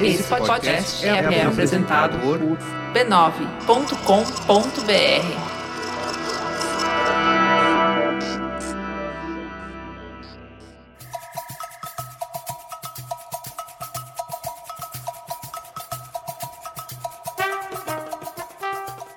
Esse podcast é, é apresentado por b9.com.br.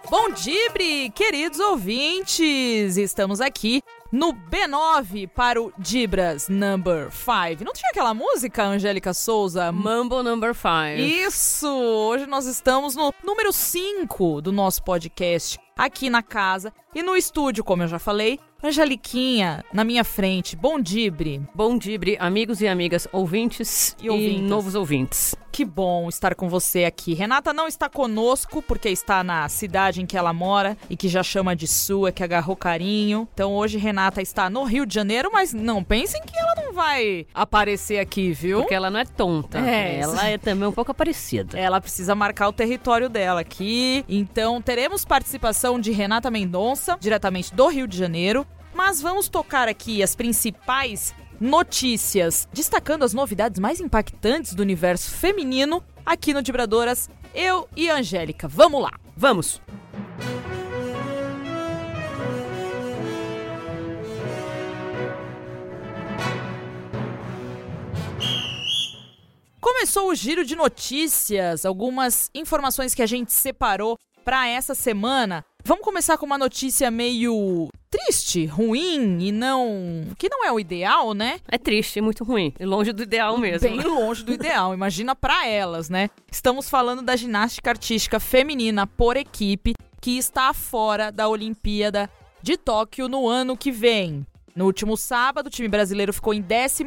Bom Dibre, queridos ouvintes! Estamos aqui no B9 para o Dibras Number 5. Não tinha aquela música, Angélica Souza? Mambo Number 5. Isso! Hoje nós estamos no número 5 do nosso podcast, aqui na casa. E no estúdio, como eu já falei, Angeliquinha na minha frente. Bom Dibre. Bom Dibre, amigos e amigas, ouvintes e, ouvintes. e novos ouvintes. Que bom estar com você aqui. Renata não está conosco porque está na cidade em que ela mora e que já chama de sua, que agarrou carinho. Então hoje Renata está no Rio de Janeiro, mas não pensem que ela não vai aparecer aqui, viu? Porque ela não é tonta. É, ela é também um pouco aparecida. Ela precisa marcar o território dela aqui. Então teremos participação de Renata Mendonça, diretamente do Rio de Janeiro. Mas vamos tocar aqui as principais notícias, destacando as novidades mais impactantes do universo feminino aqui no Dibradoras. Eu e Angélica. Vamos lá. Vamos. Começou o giro de notícias, algumas informações que a gente separou para essa semana. Vamos começar com uma notícia meio triste, ruim e não. que não é o ideal, né? É triste, muito ruim. Longe do ideal mesmo. Bem longe do ideal. Imagina para elas, né? Estamos falando da ginástica artística feminina por equipe que está fora da Olimpíada de Tóquio no ano que vem. No último sábado, o time brasileiro ficou em 14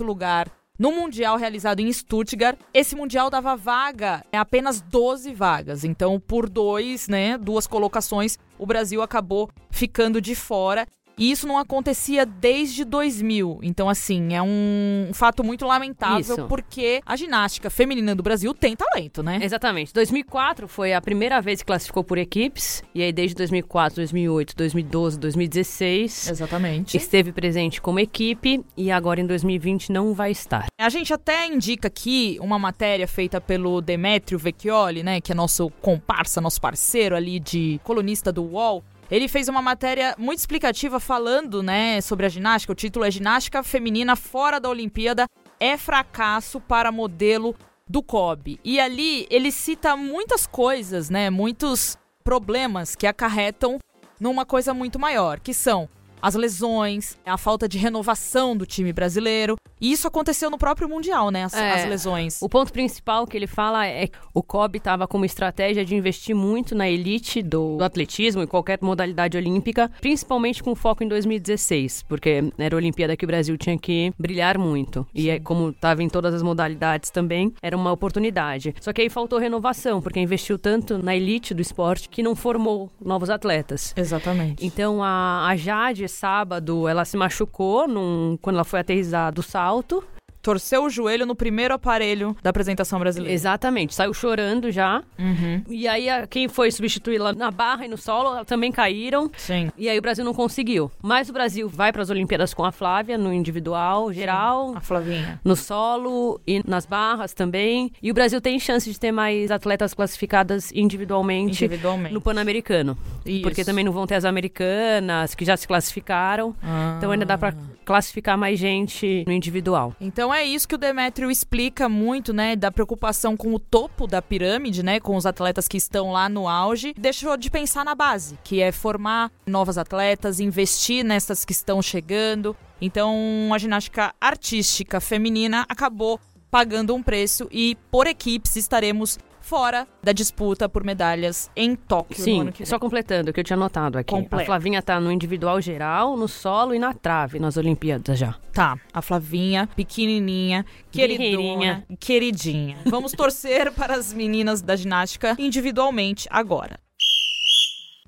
lugar no Mundial realizado em Stuttgart, esse Mundial dava vaga, é apenas 12 vagas. Então, por dois, né, duas colocações, o Brasil acabou ficando de fora. E isso não acontecia desde 2000. Então, assim, é um fato muito lamentável isso. porque a ginástica feminina do Brasil tem talento, né? Exatamente. 2004 foi a primeira vez que classificou por equipes. E aí, desde 2004, 2008, 2012, 2016. Exatamente. Esteve presente como equipe e agora em 2020 não vai estar. A gente até indica aqui uma matéria feita pelo Demetrio Vecchioli, né? Que é nosso comparsa, nosso parceiro ali de colunista do UOL ele fez uma matéria muito explicativa falando, né, sobre a ginástica. O título é Ginástica Feminina Fora da Olimpíada é fracasso para modelo do COB. E ali ele cita muitas coisas, né, muitos problemas que acarretam numa coisa muito maior, que são as lesões, a falta de renovação do time brasileiro. E isso aconteceu no próprio Mundial, né? As, é, as lesões. O ponto principal que ele fala é que o COB estava como estratégia de investir muito na elite do, do, atletismo e qualquer modalidade olímpica, principalmente com foco em 2016, porque era a Olimpíada que o Brasil tinha que brilhar muito. E é, como estava em todas as modalidades também, era uma oportunidade. Só que aí faltou renovação, porque investiu tanto na elite do esporte que não formou novos atletas. Exatamente. Então a, a Jade sábado, ela se machucou num, quando ela foi aterrissar do salto torceu o joelho no primeiro aparelho da apresentação brasileira. Exatamente, saiu chorando já. Uhum. E aí quem foi substituí-la na barra e no solo também caíram. Sim. E aí o Brasil não conseguiu. Mas o Brasil vai para as Olimpíadas com a Flávia no individual, geral. Sim, a Flavinha. No solo e nas barras também. E o Brasil tem chance de ter mais atletas classificadas individualmente, individualmente. no Pan-Americano. Porque também não vão ter as americanas que já se classificaram. Ah. Então ainda dá para classificar mais gente no individual. Então é isso que o Demétrio explica muito, né, da preocupação com o topo da pirâmide, né, com os atletas que estão lá no auge. Deixou de pensar na base, que é formar novas atletas, investir nessas que estão chegando. Então, a ginástica artística feminina acabou pagando um preço e por equipes estaremos fora da disputa por medalhas em Tóquio Sim, só completando o que eu tinha anotado aqui. Completo. A Flavinha tá no individual geral, no solo e na trave nas Olimpíadas já. Tá, a Flavinha, pequenininha, queridinha, queridinha. Vamos torcer para as meninas da ginástica individualmente agora.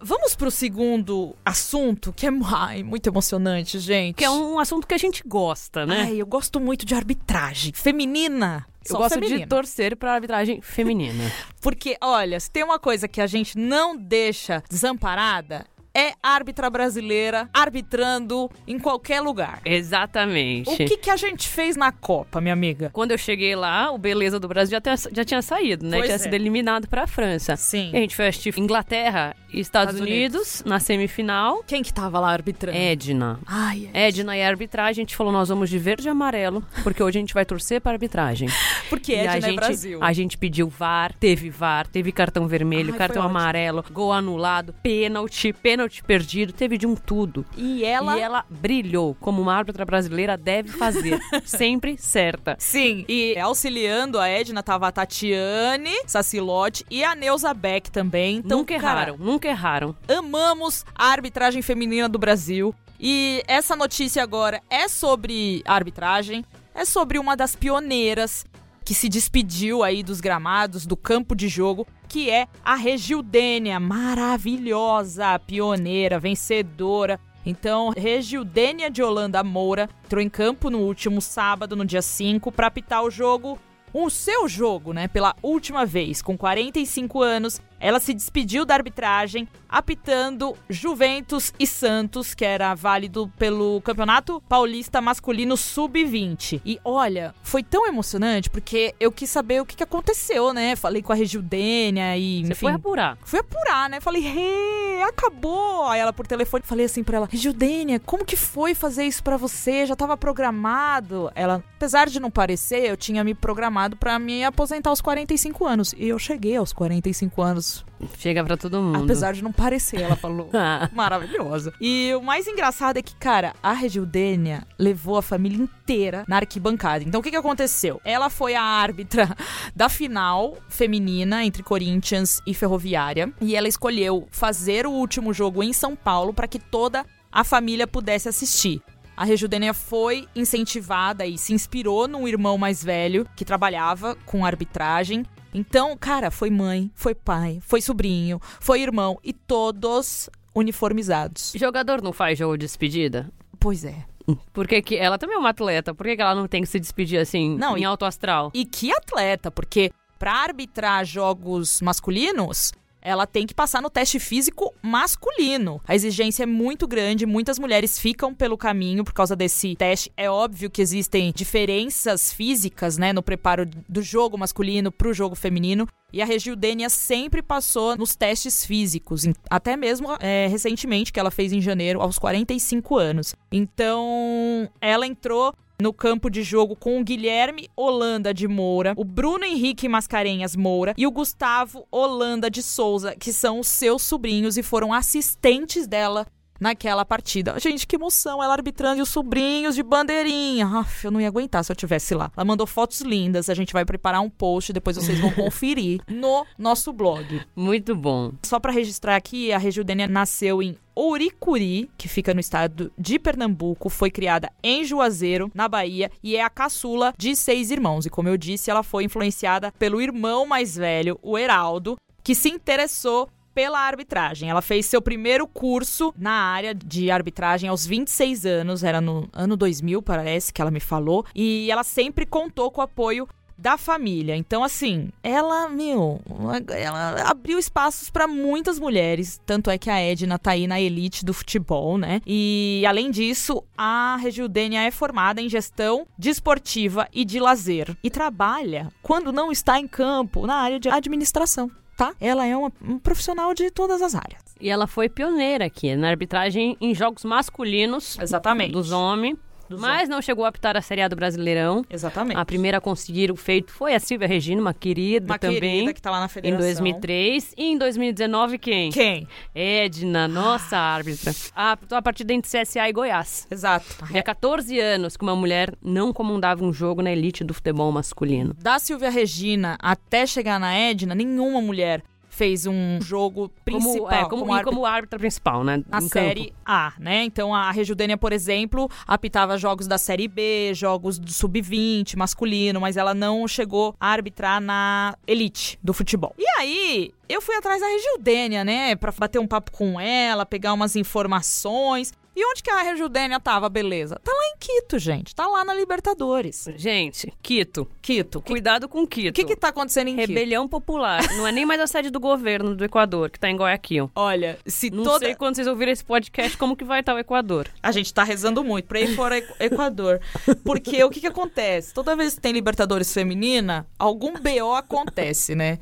Vamos pro segundo assunto, que é ai, muito emocionante, gente. Que é um assunto que a gente gosta, né? Ai, eu gosto muito de arbitragem feminina. Eu gosto feminina. de torcer para arbitragem feminina. Porque, olha, se tem uma coisa que a gente não deixa desamparada, é árbitra brasileira arbitrando em qualquer lugar. Exatamente. O que, que a gente fez na Copa, minha amiga? Quando eu cheguei lá, o Beleza do Brasil já, tinha- já tinha saído, né? Pois tinha é. sido eliminado pra França. Sim. E a gente foi assistir Inglaterra e Estados, Estados Unidos, na semifinal. Quem que tava lá arbitrando? Edna. Ai, é. Edna e a arbitragem, a gente falou, nós vamos de verde e amarelo, porque hoje a gente vai torcer pra arbitragem. Porque e a Edna é gente, Brasil. a gente pediu VAR, teve VAR, teve cartão vermelho, Ai, cartão foi ótimo. amarelo, gol anulado, pênalti, pênalti perdido, teve de um tudo. E ela... E ela brilhou, como uma árbitra brasileira deve fazer. sempre certa. Sim, e auxiliando a Edna tava a Tatiane Sacilotti e a Neuza Beck também. Então, nunca cara, erraram, nunca erraram. amamos a arbitragem feminina do Brasil. E essa notícia agora é sobre arbitragem, é sobre uma das pioneiras que se despediu aí dos gramados, do campo de jogo, que é a Regildênia, maravilhosa, pioneira, vencedora. Então, Regildênia de Holanda Moura entrou em campo no último sábado, no dia 5, para apitar o jogo, o seu jogo, né, pela última vez, com 45 anos. Ela se despediu da arbitragem, apitando Juventus e Santos, que era válido pelo Campeonato Paulista Masculino Sub-20. E olha, foi tão emocionante porque eu quis saber o que, que aconteceu, né? Falei com a Regildênia e. Você enfim, foi apurar. Fui apurar, né? Falei, hey, acabou. Aí ela por telefone, falei assim pra ela, Regildênia, como que foi fazer isso pra você? Já tava programado? Ela, apesar de não parecer, eu tinha me programado pra me aposentar aos 45 anos. E eu cheguei aos 45 anos. Chega pra todo mundo. Apesar de não parecer, ela falou. Ah, Maravilhosa. E o mais engraçado é que, cara, a Regildênia levou a família inteira na arquibancada. Então, o que, que aconteceu? Ela foi a árbitra da final feminina entre Corinthians e Ferroviária. E ela escolheu fazer o último jogo em São Paulo para que toda a família pudesse assistir. A Regildênia foi incentivada e se inspirou num irmão mais velho que trabalhava com arbitragem. Então, cara, foi mãe, foi pai, foi sobrinho, foi irmão e todos uniformizados. jogador não faz jogo de despedida? Pois é. Por que, que ela também é uma atleta? Por que, que ela não tem que se despedir assim, Não, em e- alto astral? E que atleta, porque para arbitrar jogos masculinos, ela tem que passar no teste físico masculino. A exigência é muito grande, muitas mulheres ficam pelo caminho por causa desse teste. É óbvio que existem diferenças físicas, né, no preparo do jogo masculino pro jogo feminino. E a Regildênia sempre passou nos testes físicos, até mesmo é, recentemente, que ela fez em janeiro, aos 45 anos. Então, ela entrou no campo de jogo com o Guilherme Holanda de Moura, o Bruno Henrique Mascarenhas Moura e o Gustavo Holanda de Souza, que são os seus sobrinhos e foram assistentes dela naquela partida. Gente, que emoção, ela arbitrando e os sobrinhos de bandeirinha. Aff, eu não ia aguentar se eu tivesse lá. Ela mandou fotos lindas, a gente vai preparar um post, depois vocês vão conferir no nosso blog. Muito bom. Só para registrar aqui, a Regildênia nasceu em Ouricuri, que fica no estado de Pernambuco, foi criada em Juazeiro, na Bahia, e é a caçula de seis irmãos. E como eu disse, ela foi influenciada pelo irmão mais velho, o Heraldo, que se interessou pela arbitragem. Ela fez seu primeiro curso na área de arbitragem aos 26 anos, era no ano 2000, parece que ela me falou, e ela sempre contou com o apoio da família. Então, assim, ela, meu, ela abriu espaços para muitas mulheres. Tanto é que a Edna tá aí na elite do futebol, né? E, além disso, a Regildênia é formada em gestão desportiva e de lazer. E trabalha, quando não está em campo, na área de administração. Tá? Ela é uma, um profissional de todas as áreas. E ela foi pioneira aqui na arbitragem em jogos masculinos Exatamente. dos homens. Mas não chegou a apitar a Série A do Brasileirão. Exatamente. A primeira a conseguir o feito foi a Silvia Regina, uma querida uma também. querida que tá lá na Em federação. 2003 e em 2019 quem? Quem? Edna, nossa árbitra. Ah, a partida entre CSA e Goiás. Exato. Havia 14 anos que uma mulher não comandava um jogo na elite do futebol masculino. Da Silvia Regina até chegar na Edna, nenhuma mulher fez um jogo principal Como, é, como, e árbitra como árbitra principal, né? na em série campo. A, né? Então a Regildênia, por exemplo, apitava jogos da série B, jogos do sub-20 masculino, mas ela não chegou a arbitrar na elite do futebol. E aí, eu fui atrás da Regildênia, né, Pra bater um papo com ela, pegar umas informações. E onde que a Rejudênia tava, beleza? Tá lá em Quito, gente. Tá lá na Libertadores. Gente, Quito. Quito. Cuidado com Quito. o que que tá acontecendo em Quito? Rebelião popular. Não é nem mais a sede do governo do Equador, que tá em Guayaquil. Olha, se Não toda... sei quando vocês ouvirem esse podcast como que vai estar o Equador. A gente tá rezando muito pra ir fora Equ- Equador. Porque o que que acontece? Toda vez que tem Libertadores feminina, algum BO acontece, né?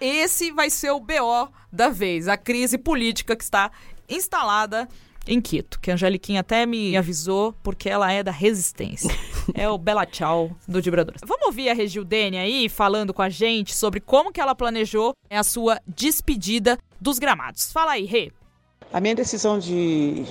Esse vai ser o BO da vez, a crise política que está instalada em Quito, que a Angeliquinha até me avisou, porque ela é da resistência. É o Bela Tchau do Vibradores. Vamos ouvir a Regildene aí falando com a gente sobre como que ela planejou a sua despedida dos gramados. Fala aí, Rê. A minha decisão de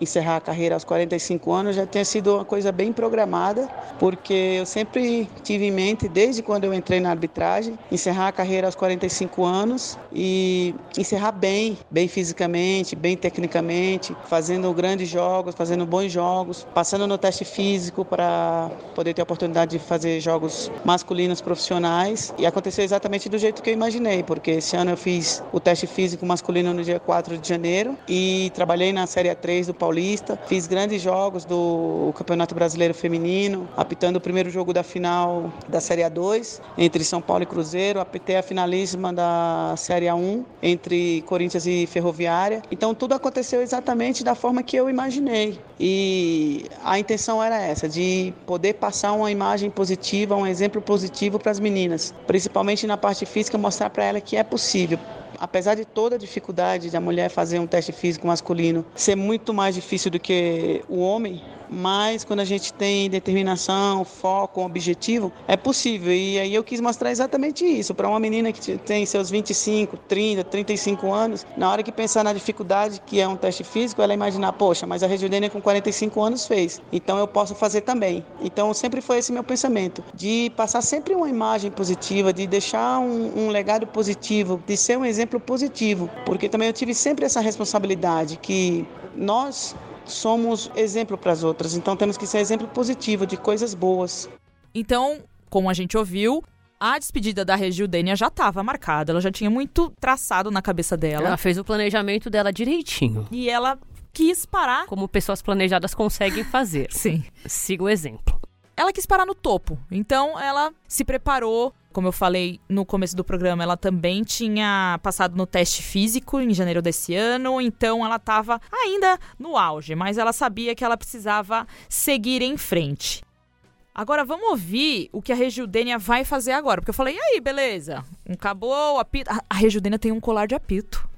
encerrar a carreira aos 45 anos já tinha sido uma coisa bem programada, porque eu sempre tive em mente, desde quando eu entrei na arbitragem, encerrar a carreira aos 45 anos e encerrar bem, bem fisicamente, bem tecnicamente, fazendo grandes jogos, fazendo bons jogos, passando no teste físico para poder ter a oportunidade de fazer jogos masculinos profissionais. E aconteceu exatamente do jeito que eu imaginei, porque esse ano eu fiz o teste físico masculino no dia 4 de janeiro e trabalhei na Série A3 do Paulista, fiz grandes jogos do Campeonato Brasileiro Feminino, apitando o primeiro jogo da final da Série A2 entre São Paulo e Cruzeiro, apitei a finalíssima da Série A1 entre Corinthians e Ferroviária. Então tudo aconteceu exatamente da forma que eu imaginei. E a intenção era essa, de poder passar uma imagem positiva, um exemplo positivo para as meninas, principalmente na parte física, mostrar para ela que é possível apesar de toda a dificuldade da mulher fazer um teste físico masculino ser muito mais difícil do que o homem, mas quando a gente tem determinação, foco, objetivo, é possível. E aí eu quis mostrar exatamente isso. Para uma menina que tem seus 25, 30, 35 anos, na hora que pensar na dificuldade que é um teste físico, ela imaginar, poxa, mas a Regilene com 45 anos fez, então eu posso fazer também. Então sempre foi esse meu pensamento, de passar sempre uma imagem positiva, de deixar um, um legado positivo, de ser um exemplo positivo, porque também eu tive sempre essa responsabilidade que nós somos exemplo para as outras, então temos que ser exemplo positivo de coisas boas. Então, como a gente ouviu, a despedida da Regildênia já estava marcada, ela já tinha muito traçado na cabeça dela. Ela fez o planejamento dela direitinho. E ela quis parar. Como pessoas planejadas conseguem fazer. Sim. Siga o exemplo. Ela quis parar no topo. Então ela se preparou. Como eu falei no começo do programa, ela também tinha passado no teste físico em janeiro desse ano, então ela estava ainda no auge, mas ela sabia que ela precisava seguir em frente. Agora vamos ouvir o que a Regildênia vai fazer agora, porque eu falei, e aí, beleza? Acabou o apito. A- Regildênia tem um colar de apito.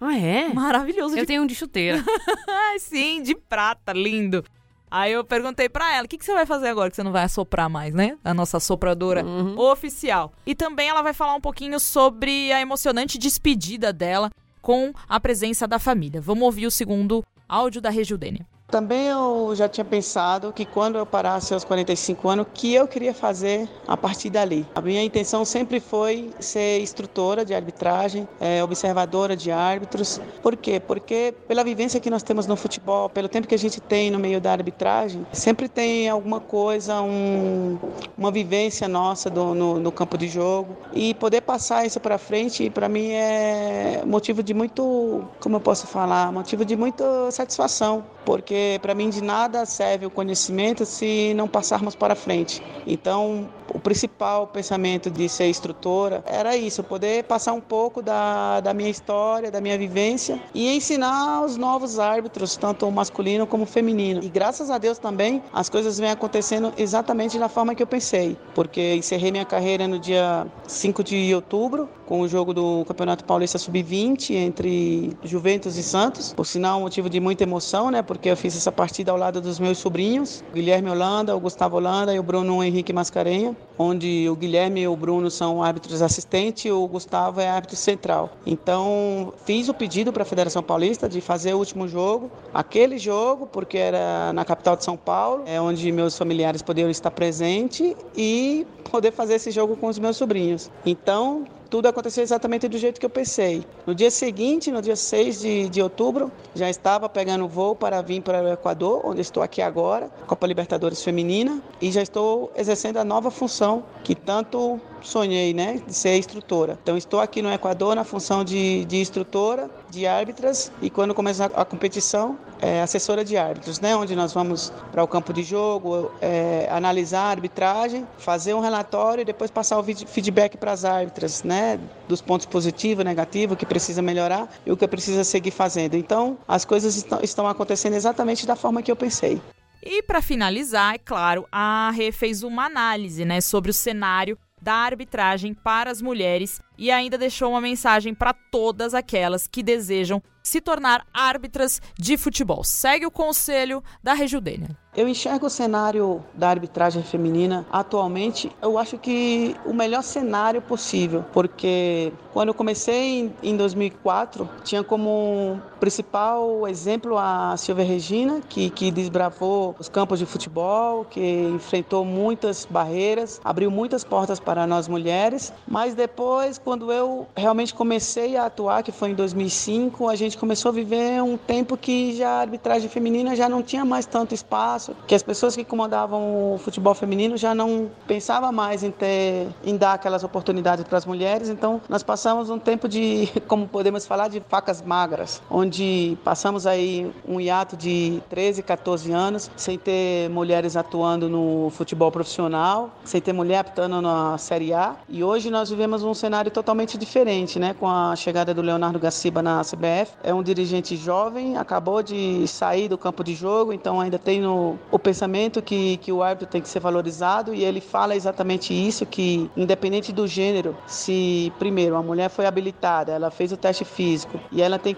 Ah, é? Maravilhoso de Eu tenho um de chuteira. Sim, de prata, lindo. Aí eu perguntei pra ela, o que, que você vai fazer agora que você não vai assoprar mais, né? A nossa sopradora oficial. E também ela vai falar um pouquinho sobre a emocionante despedida dela com a presença da família. Vamos ouvir o segundo áudio da Regildênia. Também eu já tinha pensado que quando eu parasse aos 45 anos, o que eu queria fazer a partir dali. A minha intenção sempre foi ser instrutora de arbitragem, eh, observadora de árbitros. Por quê? Porque pela vivência que nós temos no futebol, pelo tempo que a gente tem no meio da arbitragem, sempre tem alguma coisa, um- uma vivência nossa do- no, no campo de jogo. E poder passar isso para frente, para mim, é motivo de muito, como eu posso falar, motivo de muita satisfação porque para mim de nada serve o conhecimento se não passarmos para frente. Então, o principal pensamento de ser instrutora era isso, poder passar um pouco da, da minha história, da minha vivência e ensinar os novos árbitros, tanto o masculino como o feminino. E graças a Deus também as coisas vêm acontecendo exatamente da forma que eu pensei, porque encerrei minha carreira no dia 5 de outubro com o jogo do Campeonato Paulista Sub-20 entre Juventus e Santos. Por sinal, um motivo de muita emoção, né? Porque eu fiz essa partida ao lado dos meus sobrinhos, o Guilherme Holanda, o Gustavo Holanda e o Bruno Henrique Mascarenha, onde o Guilherme e o Bruno são árbitros assistentes e o Gustavo é árbitro central. Então, fiz o pedido para a Federação Paulista de fazer o último jogo, aquele jogo, porque era na capital de São Paulo, é onde meus familiares poderiam estar presentes e poder fazer esse jogo com os meus sobrinhos. Então, tudo aconteceu exatamente do jeito que eu pensei. No dia seguinte, no dia 6 de, de outubro, já estava pegando voo para vir para o Equador, onde estou aqui agora, Copa Libertadores Feminina, e já estou exercendo a nova função que tanto sonhei, né, de ser instrutora. Então, estou aqui no Equador na função de, de instrutora de árbitras e quando começar a competição, é, assessora de árbitros, né? Onde nós vamos para o campo de jogo, é, analisar a arbitragem, fazer um relatório e depois passar o feedback para as árbitras, né? Dos pontos positivos, negativos, o que precisa melhorar e o que precisa seguir fazendo. Então, as coisas estão, acontecendo exatamente da forma que eu pensei. E para finalizar, é claro, a Rê fez uma análise, né, sobre o cenário da arbitragem para as mulheres e ainda deixou uma mensagem para todas aquelas que desejam se tornar árbitras de futebol. Segue o conselho da Rejudênia. Eu enxergo o cenário da arbitragem feminina atualmente, eu acho que o melhor cenário possível, porque quando eu comecei em 2004, tinha como principal exemplo a Silvia Regina, que, que desbravou os campos de futebol, que enfrentou muitas barreiras, abriu muitas portas para nós mulheres, mas depois, quando eu realmente comecei a atuar, que foi em 2005, a gente começou a viver um tempo que já a arbitragem feminina já não tinha mais tanto espaço, que as pessoas que comandavam o futebol feminino já não pensavam mais em ter, em dar aquelas oportunidades para as mulheres. Então, nós passamos um tempo de, como podemos falar, de facas magras, onde passamos aí um hiato de 13, 14 anos sem ter mulheres atuando no futebol profissional, sem ter mulher apitando na Série A. E hoje nós vivemos um cenário totalmente diferente, né? Com a chegada do Leonardo Gaciba na CBF, é um dirigente jovem, acabou de sair do campo de jogo, então ainda tem no, o pensamento que, que o árbitro tem que ser valorizado e ele fala exatamente isso, que independente do gênero, se primeiro a mulher foi habilitada, ela fez o teste físico e ela tem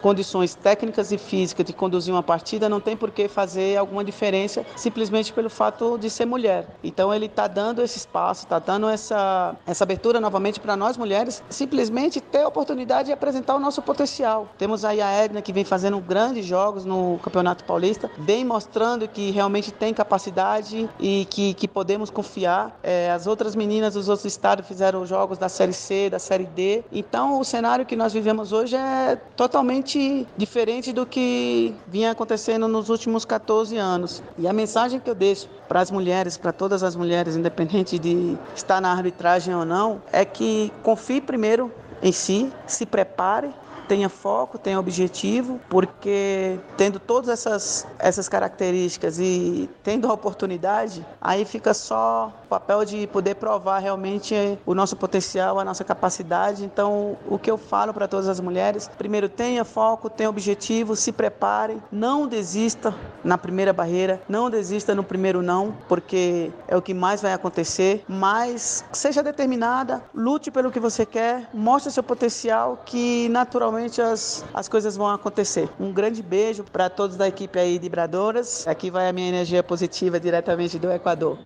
condições técnicas e físicas de conduzir uma partida, não tem por que fazer alguma diferença simplesmente pelo fato de ser mulher. Então ele está dando esse espaço, está dando essa, essa abertura novamente para nós mulheres simplesmente ter a oportunidade de apresentar o nosso potencial. Temos aí a Edna que vem fazendo grandes jogos no Campeonato Paulista, vem mostrando que realmente tem capacidade e que, que podemos confiar. É, as outras meninas dos outros estados fizeram jogos da Série C, da Série D. Então o cenário que nós vivemos hoje é totalmente diferente do que vinha acontecendo nos últimos 14 anos. E a mensagem que eu deixo para as mulheres, para todas as mulheres, independente de estar na arbitragem ou não, é que confie primeiro em si, se prepare tenha foco, tenha objetivo, porque tendo todas essas, essas características e tendo a oportunidade, aí fica só papel de poder provar realmente o nosso potencial, a nossa capacidade. Então, o que eu falo para todas as mulheres, primeiro tenha foco, tenha objetivo, se prepare, não desista na primeira barreira, não desista no primeiro não, porque é o que mais vai acontecer, mas seja determinada, lute pelo que você quer, mostre seu potencial que naturalmente as, as coisas vão acontecer. Um grande beijo para todos da equipe aí de Bradoras. Aqui vai a minha energia positiva diretamente do Equador.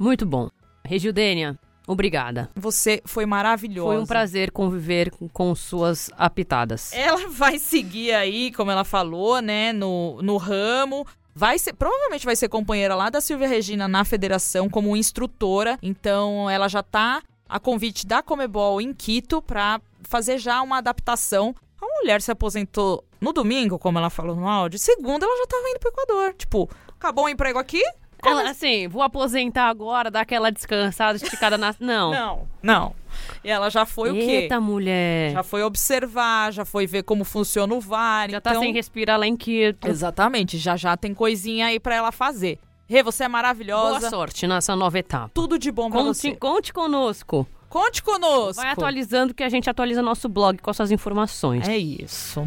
Muito bom. Regildênia, Obrigada. Você foi maravilhosa. Foi um prazer conviver com suas apitadas. Ela vai seguir aí, como ela falou, né, no, no ramo. Vai ser, provavelmente vai ser companheira lá da Silvia Regina na federação como instrutora. Então ela já tá a convite da Comebol em Quito para fazer já uma adaptação a mulher se aposentou no domingo, como ela falou no áudio. Segunda, ela já tava indo pro Equador. Tipo, acabou o emprego aqui? Ela, assim, vou aposentar agora, dar aquela descansada, esticada na. Não. Não, não. E ela já foi Eita, o quê? Eita, mulher. Já foi observar, já foi ver como funciona o VAR. Já tá então... tá sem respirar lá em Quito. Exatamente, já já tem coisinha aí para ela fazer. Rê, você é maravilhosa. Boa sorte nessa nova etapa. Tudo de bom pra conte, você. Conte conosco. Conte conosco. Vai atualizando que a gente atualiza nosso blog com suas informações. É isso.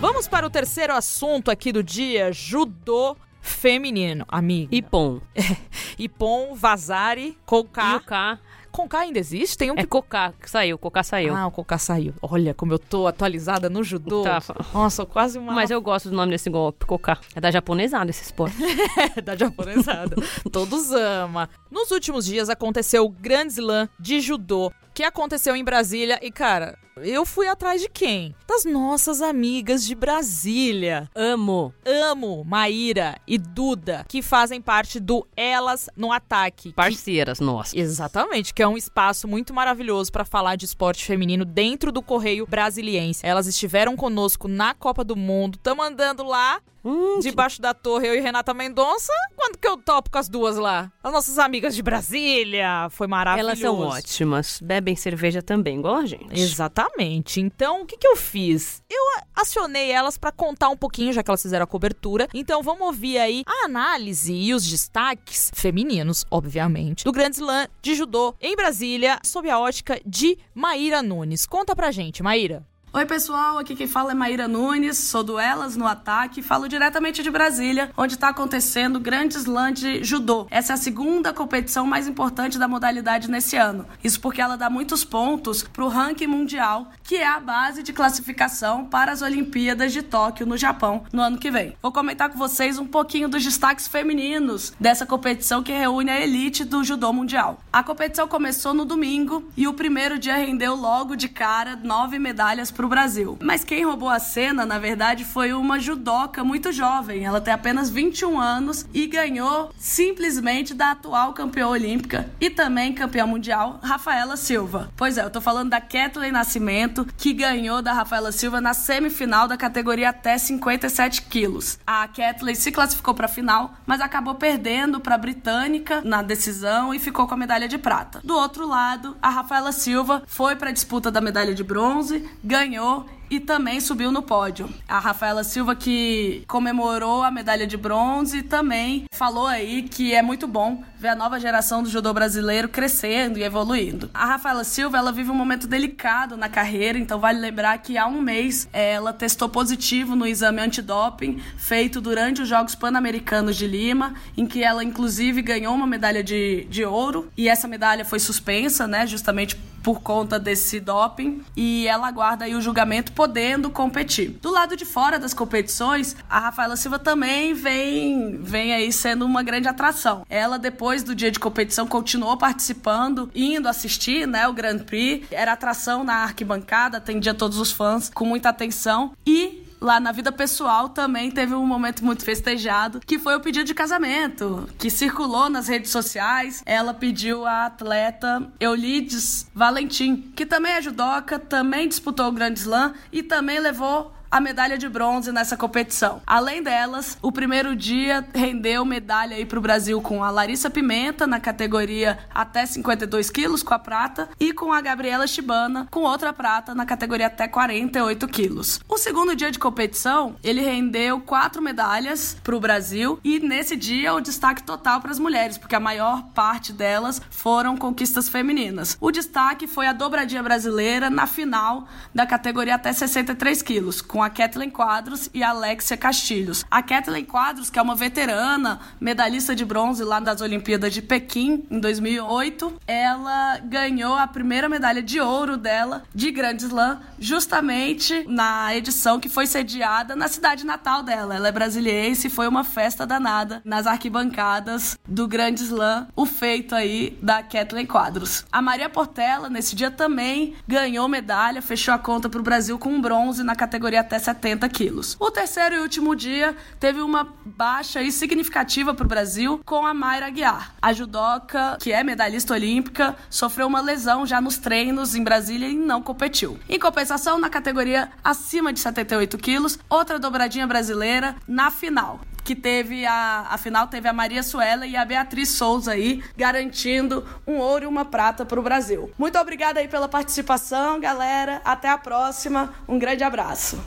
Vamos para o terceiro assunto aqui do dia: judô feminino, amiga. Ipom. Ipom, Vazari, Koká. Yuka. Conká ainda existe? Tem um é que... É Cocá, que saiu, Cocá saiu. Ah, o Cocá saiu. Olha como eu tô atualizada no judô. Tá. Nossa, quase uma... Mas eu gosto do nome desse golpe, Cocá. É da japonesada esse esporte. é, da japonesada. Todos ama. Nos últimos dias aconteceu o Grand Slam de judô, que aconteceu em Brasília e, cara, eu fui atrás de quem? Das nossas amigas de Brasília. Amo. Amo Maíra e Duda, que fazem parte do Elas no Ataque. Parceiras que... nossas. Exatamente, que é um espaço muito maravilhoso para falar de esporte feminino dentro do Correio Brasiliense. Elas estiveram conosco na Copa do Mundo, estão andando lá Hum, debaixo da torre, eu e Renata Mendonça. Quando que eu topo com as duas lá? As nossas amigas de Brasília. Foi maravilhoso. Elas são ótimas. Bebem cerveja também, igual a gente. Exatamente. Então, o que, que eu fiz? Eu acionei elas para contar um pouquinho, já que elas fizeram a cobertura. Então, vamos ouvir aí a análise e os destaques femininos, obviamente, do Grande Slam de judô em Brasília, sob a ótica de Maíra Nunes. Conta pra gente, Maíra. Oi, pessoal, aqui quem fala é Maíra Nunes, sou do Elas no Ataque, falo diretamente de Brasília, onde está acontecendo o Grande Slam de Judô. Essa é a segunda competição mais importante da modalidade nesse ano. Isso porque ela dá muitos pontos para o ranking mundial, que é a base de classificação para as Olimpíadas de Tóquio, no Japão, no ano que vem. Vou comentar com vocês um pouquinho dos destaques femininos dessa competição que reúne a elite do judô mundial. A competição começou no domingo e o primeiro dia rendeu logo de cara nove medalhas para o Brasil. Mas quem roubou a cena, na verdade, foi uma judoca muito jovem. Ela tem apenas 21 anos e ganhou simplesmente da atual campeã olímpica e também campeã mundial, Rafaela Silva. Pois é, eu tô falando da Kathleen Nascimento, que ganhou da Rafaela Silva na semifinal da categoria até 57 quilos. A Kathleen se classificou para a final, mas acabou perdendo para a britânica na decisão e ficou com a medalha de prata. Do outro lado, a Rafaela Silva foi para a disputa da medalha de bronze, ganhou ganhou e também subiu no pódio. A Rafaela Silva que comemorou a medalha de bronze também falou aí que é muito bom ver a nova geração do judô brasileiro crescendo e evoluindo. A Rafaela Silva ela vive um momento delicado na carreira, então vale lembrar que há um mês ela testou positivo no exame antidoping feito durante os Jogos Pan-Americanos de Lima, em que ela inclusive ganhou uma medalha de, de ouro e essa medalha foi suspensa, né, justamente por conta desse doping e ela aguarda aí o julgamento podendo competir. Do lado de fora das competições, a Rafaela Silva também vem vem aí sendo uma grande atração. Ela depois do dia de competição continuou participando, indo assistir, né, o Grand Prix. Era atração na arquibancada, atendia todos os fãs com muita atenção e lá na vida pessoal também teve um momento muito festejado, que foi o pedido de casamento, que circulou nas redes sociais. Ela pediu a atleta Eulides Valentim, que também é judoca, também disputou o Grand Slam e também levou a medalha de bronze nessa competição. Além delas, o primeiro dia rendeu medalha aí para o Brasil com a Larissa Pimenta na categoria até 52 quilos com a prata e com a Gabriela Chibana com outra prata na categoria até 48 quilos. O segundo dia de competição ele rendeu quatro medalhas para o Brasil e nesse dia o destaque total para as mulheres porque a maior parte delas foram conquistas femininas. O destaque foi a dobradinha brasileira na final da categoria até 63 quilos com com a Kathleen Quadros e a Alexia Castilhos. A Kathleen Quadros, que é uma veterana, medalhista de bronze lá das Olimpíadas de Pequim em 2008, ela ganhou a primeira medalha de ouro dela de Grand Slam justamente na edição que foi sediada na cidade natal dela. Ela é brasiliense e foi uma festa danada nas arquibancadas do Grand Slam, o feito aí da Kathleen Quadros. A Maria Portela, nesse dia também ganhou medalha, fechou a conta para o Brasil com bronze na categoria até 70 quilos. O terceiro e último dia teve uma baixa e significativa para o Brasil com a Mayra Guiar. A judoca, que é medalhista olímpica, sofreu uma lesão já nos treinos em Brasília e não competiu. Em compensação, na categoria acima de 78 quilos, outra dobradinha brasileira na final que teve a, a final teve a Maria Suela e a Beatriz Souza aí garantindo um ouro e uma prata para o Brasil. Muito obrigada aí pela participação, galera. Até a próxima. Um grande abraço.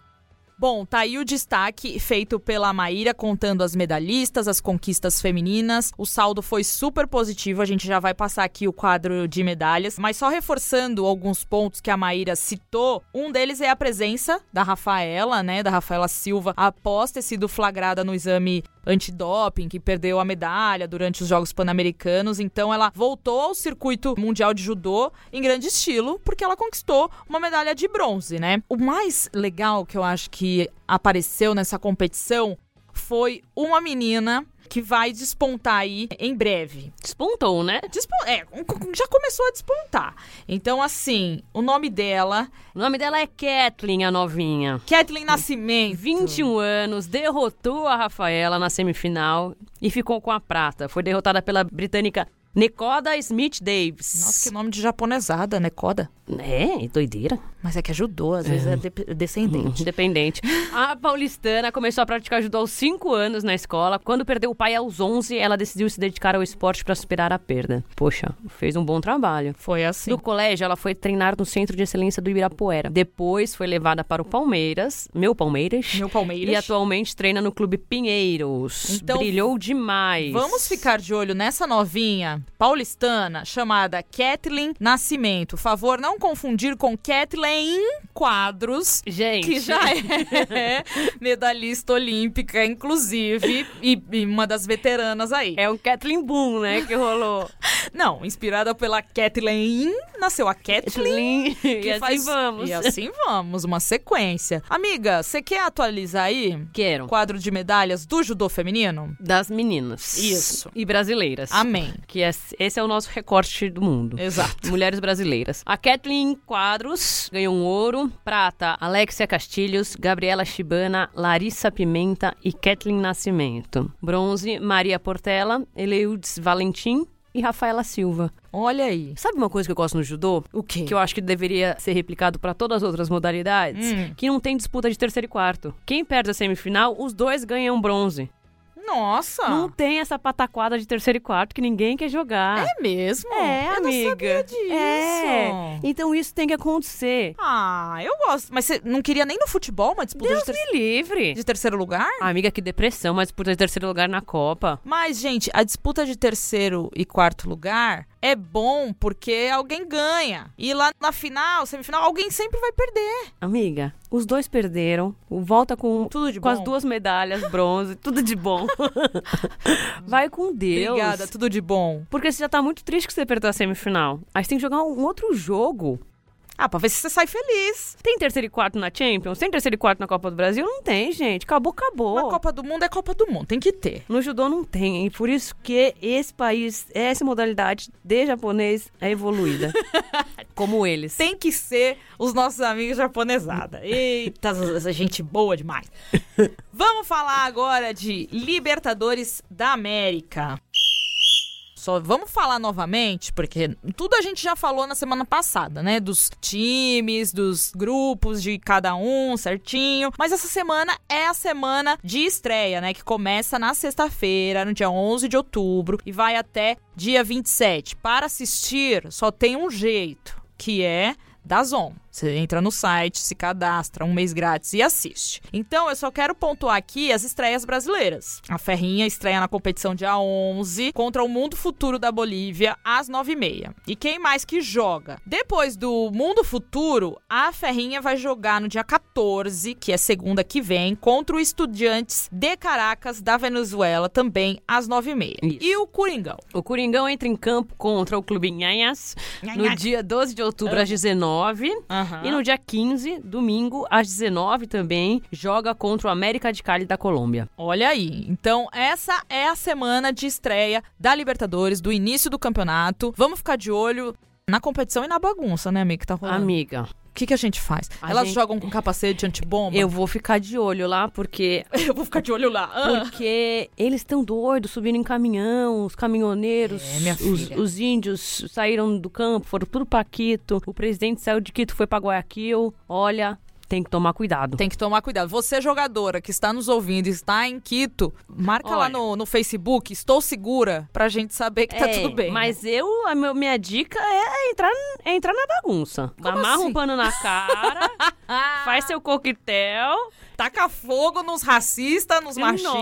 Bom, tá aí o destaque feito pela Maíra contando as medalhistas, as conquistas femininas. O saldo foi super positivo, a gente já vai passar aqui o quadro de medalhas, mas só reforçando alguns pontos que a Maíra citou, um deles é a presença da Rafaela, né, da Rafaela Silva, após ter sido flagrada no exame antidoping, que perdeu a medalha durante os Jogos Pan-Americanos. Então ela voltou ao circuito mundial de judô em grande estilo, porque ela conquistou uma medalha de bronze, né? O mais legal que eu acho que apareceu nessa competição foi uma menina que vai despontar aí em breve. Despontou, né? É, já começou a despontar. Então, assim, o nome dela. O nome dela é Kathleen, a novinha. Kathleen Nascimento. 21 anos, derrotou a Rafaela na semifinal e ficou com a prata. Foi derrotada pela britânica Nekoda Smith Davis. Nossa, que nome de japonesada? Coda. É, doideira. Mas é que ajudou, às vezes é, de- descendente. Independente. A paulistana começou a praticar judô aos 5 anos na escola. Quando perdeu o pai aos 11, ela decidiu se dedicar ao esporte para superar a perda. Poxa, fez um bom trabalho. Foi assim. No colégio, ela foi treinar no Centro de Excelência do Ibirapuera. Depois foi levada para o Palmeiras, meu Palmeiras. Meu Palmeiras. E atualmente treina no Clube Pinheiros. Então, Brilhou demais. Vamos ficar de olho nessa novinha paulistana chamada Kathleen Nascimento. Favor não confundir com Kathleen Quadros, Gente. que já é medalhista olímpica, inclusive, e, e uma das veteranas aí. É um Kathleen Boom, né, que rolou. Não, inspirada pela Kathleen, nasceu a Kathleen. E assim faz- vamos. E assim vamos, uma sequência. Amiga, você quer atualizar aí Quero. quadro de medalhas do judô feminino? Das meninas. Isso. E brasileiras. Amém. Que é- esse é o nosso recorte do mundo. Exato. Mulheres brasileiras. A Kathleen Quadros ganhou um ouro. Prata, Alexia Castilhos, Gabriela Chibana, Larissa Pimenta e Kathleen Nascimento. Bronze, Maria Portela, Eleudes Valentim e Rafaela Silva. Olha aí. Sabe uma coisa que eu gosto no judô? O quê? Que eu acho que deveria ser replicado para todas as outras modalidades? Hum. Que não tem disputa de terceiro e quarto. Quem perde a semifinal, os dois ganham bronze. Nossa! Não tem essa pataquada de terceiro e quarto que ninguém quer jogar. É mesmo? É, eu amiga. Não sabia disso. É. Então isso tem que acontecer. Ah, eu gosto. Mas você não queria nem no futebol uma disputa Deus de, ter- me livre. de terceiro lugar? Ah, amiga, que depressão, mas disputa de terceiro lugar na Copa. Mas, gente, a disputa de terceiro e quarto lugar é bom porque alguém ganha. E lá na final, semifinal, alguém sempre vai perder. Amiga, os dois perderam. Volta com, Tudo de com as bom. duas medalhas, bronze, tudo de bom. Vai com Deus. Obrigada, tudo de bom. Porque você já tá muito triste que você perdeu a semifinal. Aí você tem que jogar um outro jogo. Ah, pra ver se você sai feliz. Tem terceiro e quarto na Champions? Tem terceiro e quarto na Copa do Brasil? Não tem, gente. Acabou, acabou. Uma Copa do Mundo é Copa do Mundo, tem que ter. No judô não tem, e por isso que esse país, essa modalidade de japonês é evoluída. Como eles. Tem que ser os nossos amigos japonesada. Eita, essa gente boa demais. Vamos falar agora de Libertadores da América. Só vamos falar novamente, porque tudo a gente já falou na semana passada, né? Dos times, dos grupos de cada um, certinho. Mas essa semana é a semana de estreia, né? Que começa na sexta-feira, no dia 11 de outubro, e vai até dia 27. Para assistir, só tem um jeito, que é da Zon. Você entra no site, se cadastra, um mês grátis e assiste. Então, eu só quero pontuar aqui as estreias brasileiras. A Ferrinha estreia na competição dia 11 contra o Mundo Futuro da Bolívia às 9h30. E quem mais que joga? Depois do Mundo Futuro, a Ferrinha vai jogar no dia 14, que é segunda que vem, contra o Estudiantes de Caracas da Venezuela, também às 9h30. Isso. E o Coringão? O Coringão entra em campo contra o Clube Nhanhas no dia 12 de outubro às 19 Aham. E no dia 15, domingo, às 19 também, joga contra o América de Cali da Colômbia. Olha aí. Então, essa é a semana de estreia da Libertadores, do início do campeonato. Vamos ficar de olho na competição e na bagunça, né, amiga, que tá rolando. Amiga, que, que a gente faz? A Elas gente- jogam com capacete antibomba? eu vou ficar de olho lá porque Eu vou ficar de olho lá. Ah. Porque eles estão doidos, subindo em caminhão, os caminhoneiros, É, os, os índios saíram do campo, foram tudo pra Quito, o presidente saiu de Quito, foi pra Guayaquil. Olha, tem que tomar cuidado. Tem que tomar cuidado. Você, jogadora que está nos ouvindo e está em Quito, marca lá Olha. no, no Facebook, estou segura, pra gente saber que tá É, tudo bem. Mas eu, a meu- minha dica é entrar, é entrar na bagunça. Amarra assim? um pano na cara, faz seu coquetel. taca fogo nos racistas, nos machistas.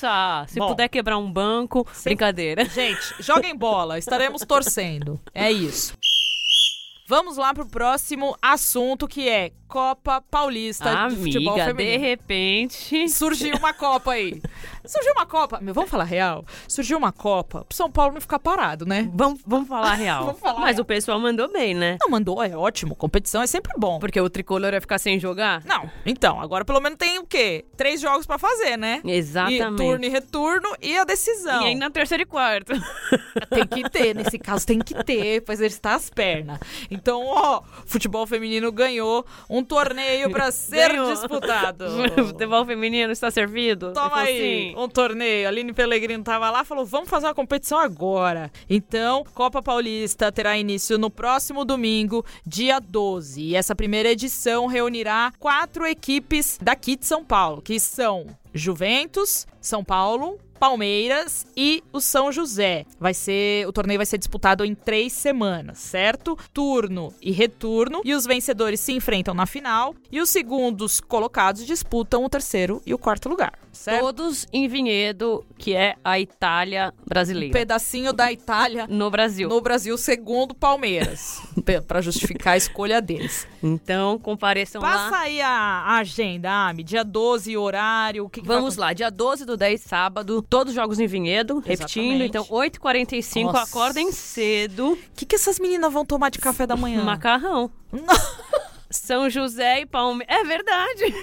Nossa, se Bom. puder quebrar um banco, brincadeira. Gente, joguem bola, estaremos torcendo. É isso. Vamos lá pro próximo assunto que é Copa Paulista de Futebol Amiga, de Feminino. repente. Surgiu uma Copa aí. Surgiu uma Copa. Meu, vamos falar real? Surgiu uma Copa pro São Paulo não ficar parado, né? Vamos, vamos falar real. Vamos falar Mas real. o pessoal mandou bem, né? Não, mandou, é ótimo. Competição é sempre bom. Porque o tricolor vai ficar sem jogar? Não, então, agora pelo menos tem o quê? Três jogos pra fazer, né? Exatamente. E turno e retorno e a decisão. E ainda terceiro e quarto. Tem que ter, nesse caso tem que ter, pra exercitar as pernas. Então, ó, futebol feminino ganhou um torneio pra ser Ganhou. disputado. Futebol feminino está servido? Toma aí, assim, um torneio. Aline Pellegrino tava lá, falou: vamos fazer uma competição agora. Então, Copa Paulista terá início no próximo domingo, dia 12. E essa primeira edição reunirá quatro equipes daqui de São Paulo, que são Juventus, São Paulo. Palmeiras e o São José. Vai ser, o torneio vai ser disputado em três semanas, certo? Turno e retorno. E os vencedores se enfrentam na final. E os segundos colocados disputam o terceiro e o quarto lugar, certo? Todos em Vinhedo, que é a Itália Um brasileira. pedacinho da Itália No Brasil. no Brasil, segundo Palmeiras, pra justificar a escolha deles. Então, compareçam Passa lá. aí a, agenda, Ami, dia 12, horário, que, que Vamos lá, dia 12 do 10, sábado, todos os jogos em Vinhedo, repetindo. Exatamente. Então, 8h45, Nossa. acordem cedo. O que, que essas meninas vão tomar de café da manhã? Macarrão. São José e Palmeiras. É verdade.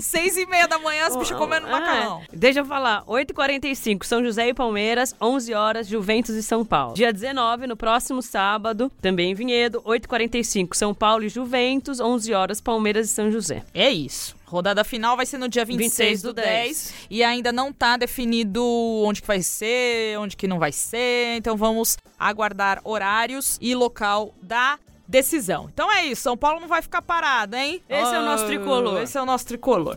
Seis e meia da manhã, as bichas comendo É. macarrão. Deixa eu falar. 8h45, São José e Palmeiras. 11 horas, Juventus e São Paulo. Dia 19, no próximo sábado, também em Vinhedo. 8h45, São Paulo e Juventus. 11 horas, Palmeiras e São José. É isso. Rodada final vai ser no dia 26, 26 do do 10, e ainda não tá definido onde que vai ser, onde que não vai ser, então vamos aguardar horários e local da decisão. Então é isso, São Paulo não vai ficar parado, hein? Esse é o nosso tricolor. Esse é o nosso tricolor.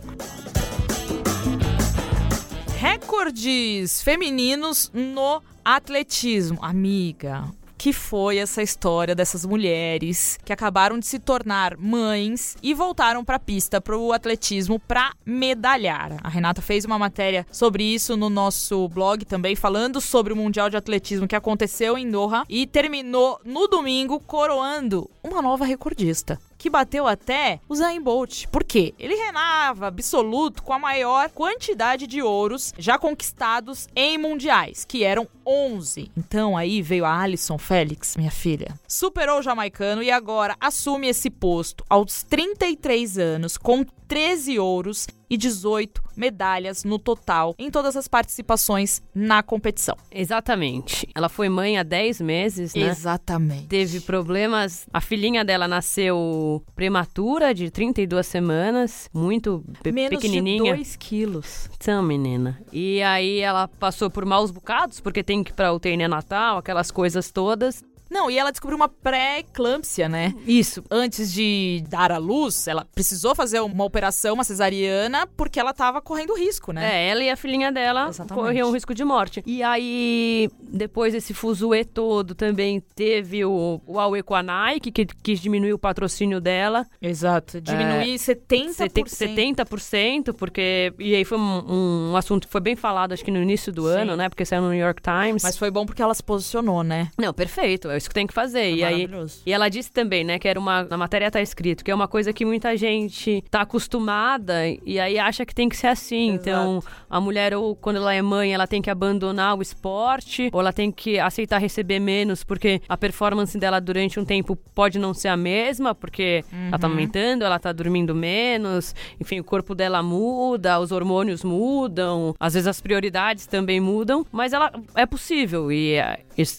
Recordes femininos no atletismo. Amiga, que foi essa história dessas mulheres que acabaram de se tornar mães e voltaram pra pista pro atletismo pra medalhar. A Renata fez uma matéria sobre isso no nosso blog também, falando sobre o Mundial de Atletismo que aconteceu em Doha e terminou no domingo coroando uma nova recordista que bateu até o Zayn Bolt. Por quê? Ele reinava absoluto com a maior quantidade de ouros já conquistados em mundiais, que eram 11. Então aí veio a Alison Félix, minha filha. Superou o jamaicano e agora assume esse posto aos 33 anos com 13 ouros e 18 medalhas no total em todas as participações na competição. Exatamente. Ela foi mãe há 10 meses, né? Exatamente. Teve problemas. A filhinha dela nasceu prematura, de 32 semanas, muito pe- Menos pequenininha. de 2 quilos. Então, menina. E aí ela passou por maus bocados, porque tem que ir pra UTI neonatal, aquelas coisas todas. Não, e ela descobriu uma pré-eclâmpsia, né? Isso. antes de dar à luz, ela precisou fazer uma operação, uma cesariana, porque ela tava correndo risco, né? É, ela e a filhinha dela Exatamente. corriam risco de morte. E aí, depois desse fuzuê todo, também teve o, o Aue com a Nike, que quis diminuir o patrocínio dela. Exato. Diminuir 70%. 70%, 70%, porque. E aí foi um, um assunto que foi bem falado, acho que no início do Sim. ano, né? Porque saiu no New York Times. Mas foi bom porque ela se posicionou, né? Não, perfeito, é isso que tem que fazer. e aí. E ela disse também, né, que era uma. Na matéria tá escrito, que é uma coisa que muita gente tá acostumada e aí acha que tem que ser assim. Então, a mulher, ou quando ela é mãe, ela tem que abandonar o esporte, ou ela tem que aceitar receber menos, porque a performance dela durante um tempo pode não ser a mesma, porque ela tá aumentando, ela tá dormindo menos, enfim, o corpo dela muda, os hormônios mudam, às vezes as prioridades também mudam, mas ela é possível e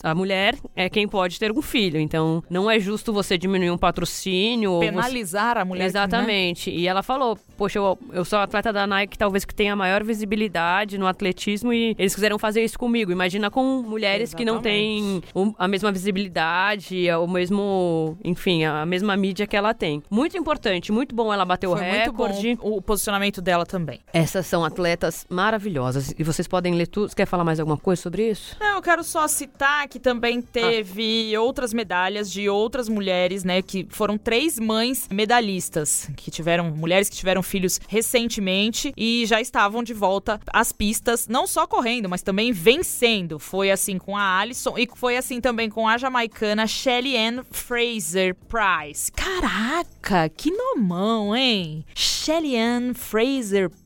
a, mulher é quem pode ter um filho, então não é justo você diminuir um patrocínio ou você- Penalizar a mulher. né? Exatamente. E ela falou: Poxa, eu, eu sou atleta da Nike, talvez que tenha a maior visibilidade no atletismo, e eles quiseram fazer isso comigo. Imagina com mulheres que não têm a mesma visibilidade, o mesmo. Enfim, a mesma mídia que ela tem. Muito importante, muito bom ela bater o Foi muito bom recorde. o posicionamento dela também. Essas são atletas maravilhosas. E vocês podem ler tudo. Você quer falar mais alguma coisa sobre isso? Não, eu quero só citar que também Ah. teve outras medalhas de outras mulheres, né? Que foram três mães medalhistas, que tiveram, mulheres que tiveram filhos recentemente e já estavam de volta às pistas, não só correndo, mas também vencendo. Foi assim com a Alison e foi assim também com a jamaicana Shelly Ann Fraser Price. Caraca, que nomão, hein? Shelly Ann Fraser Price.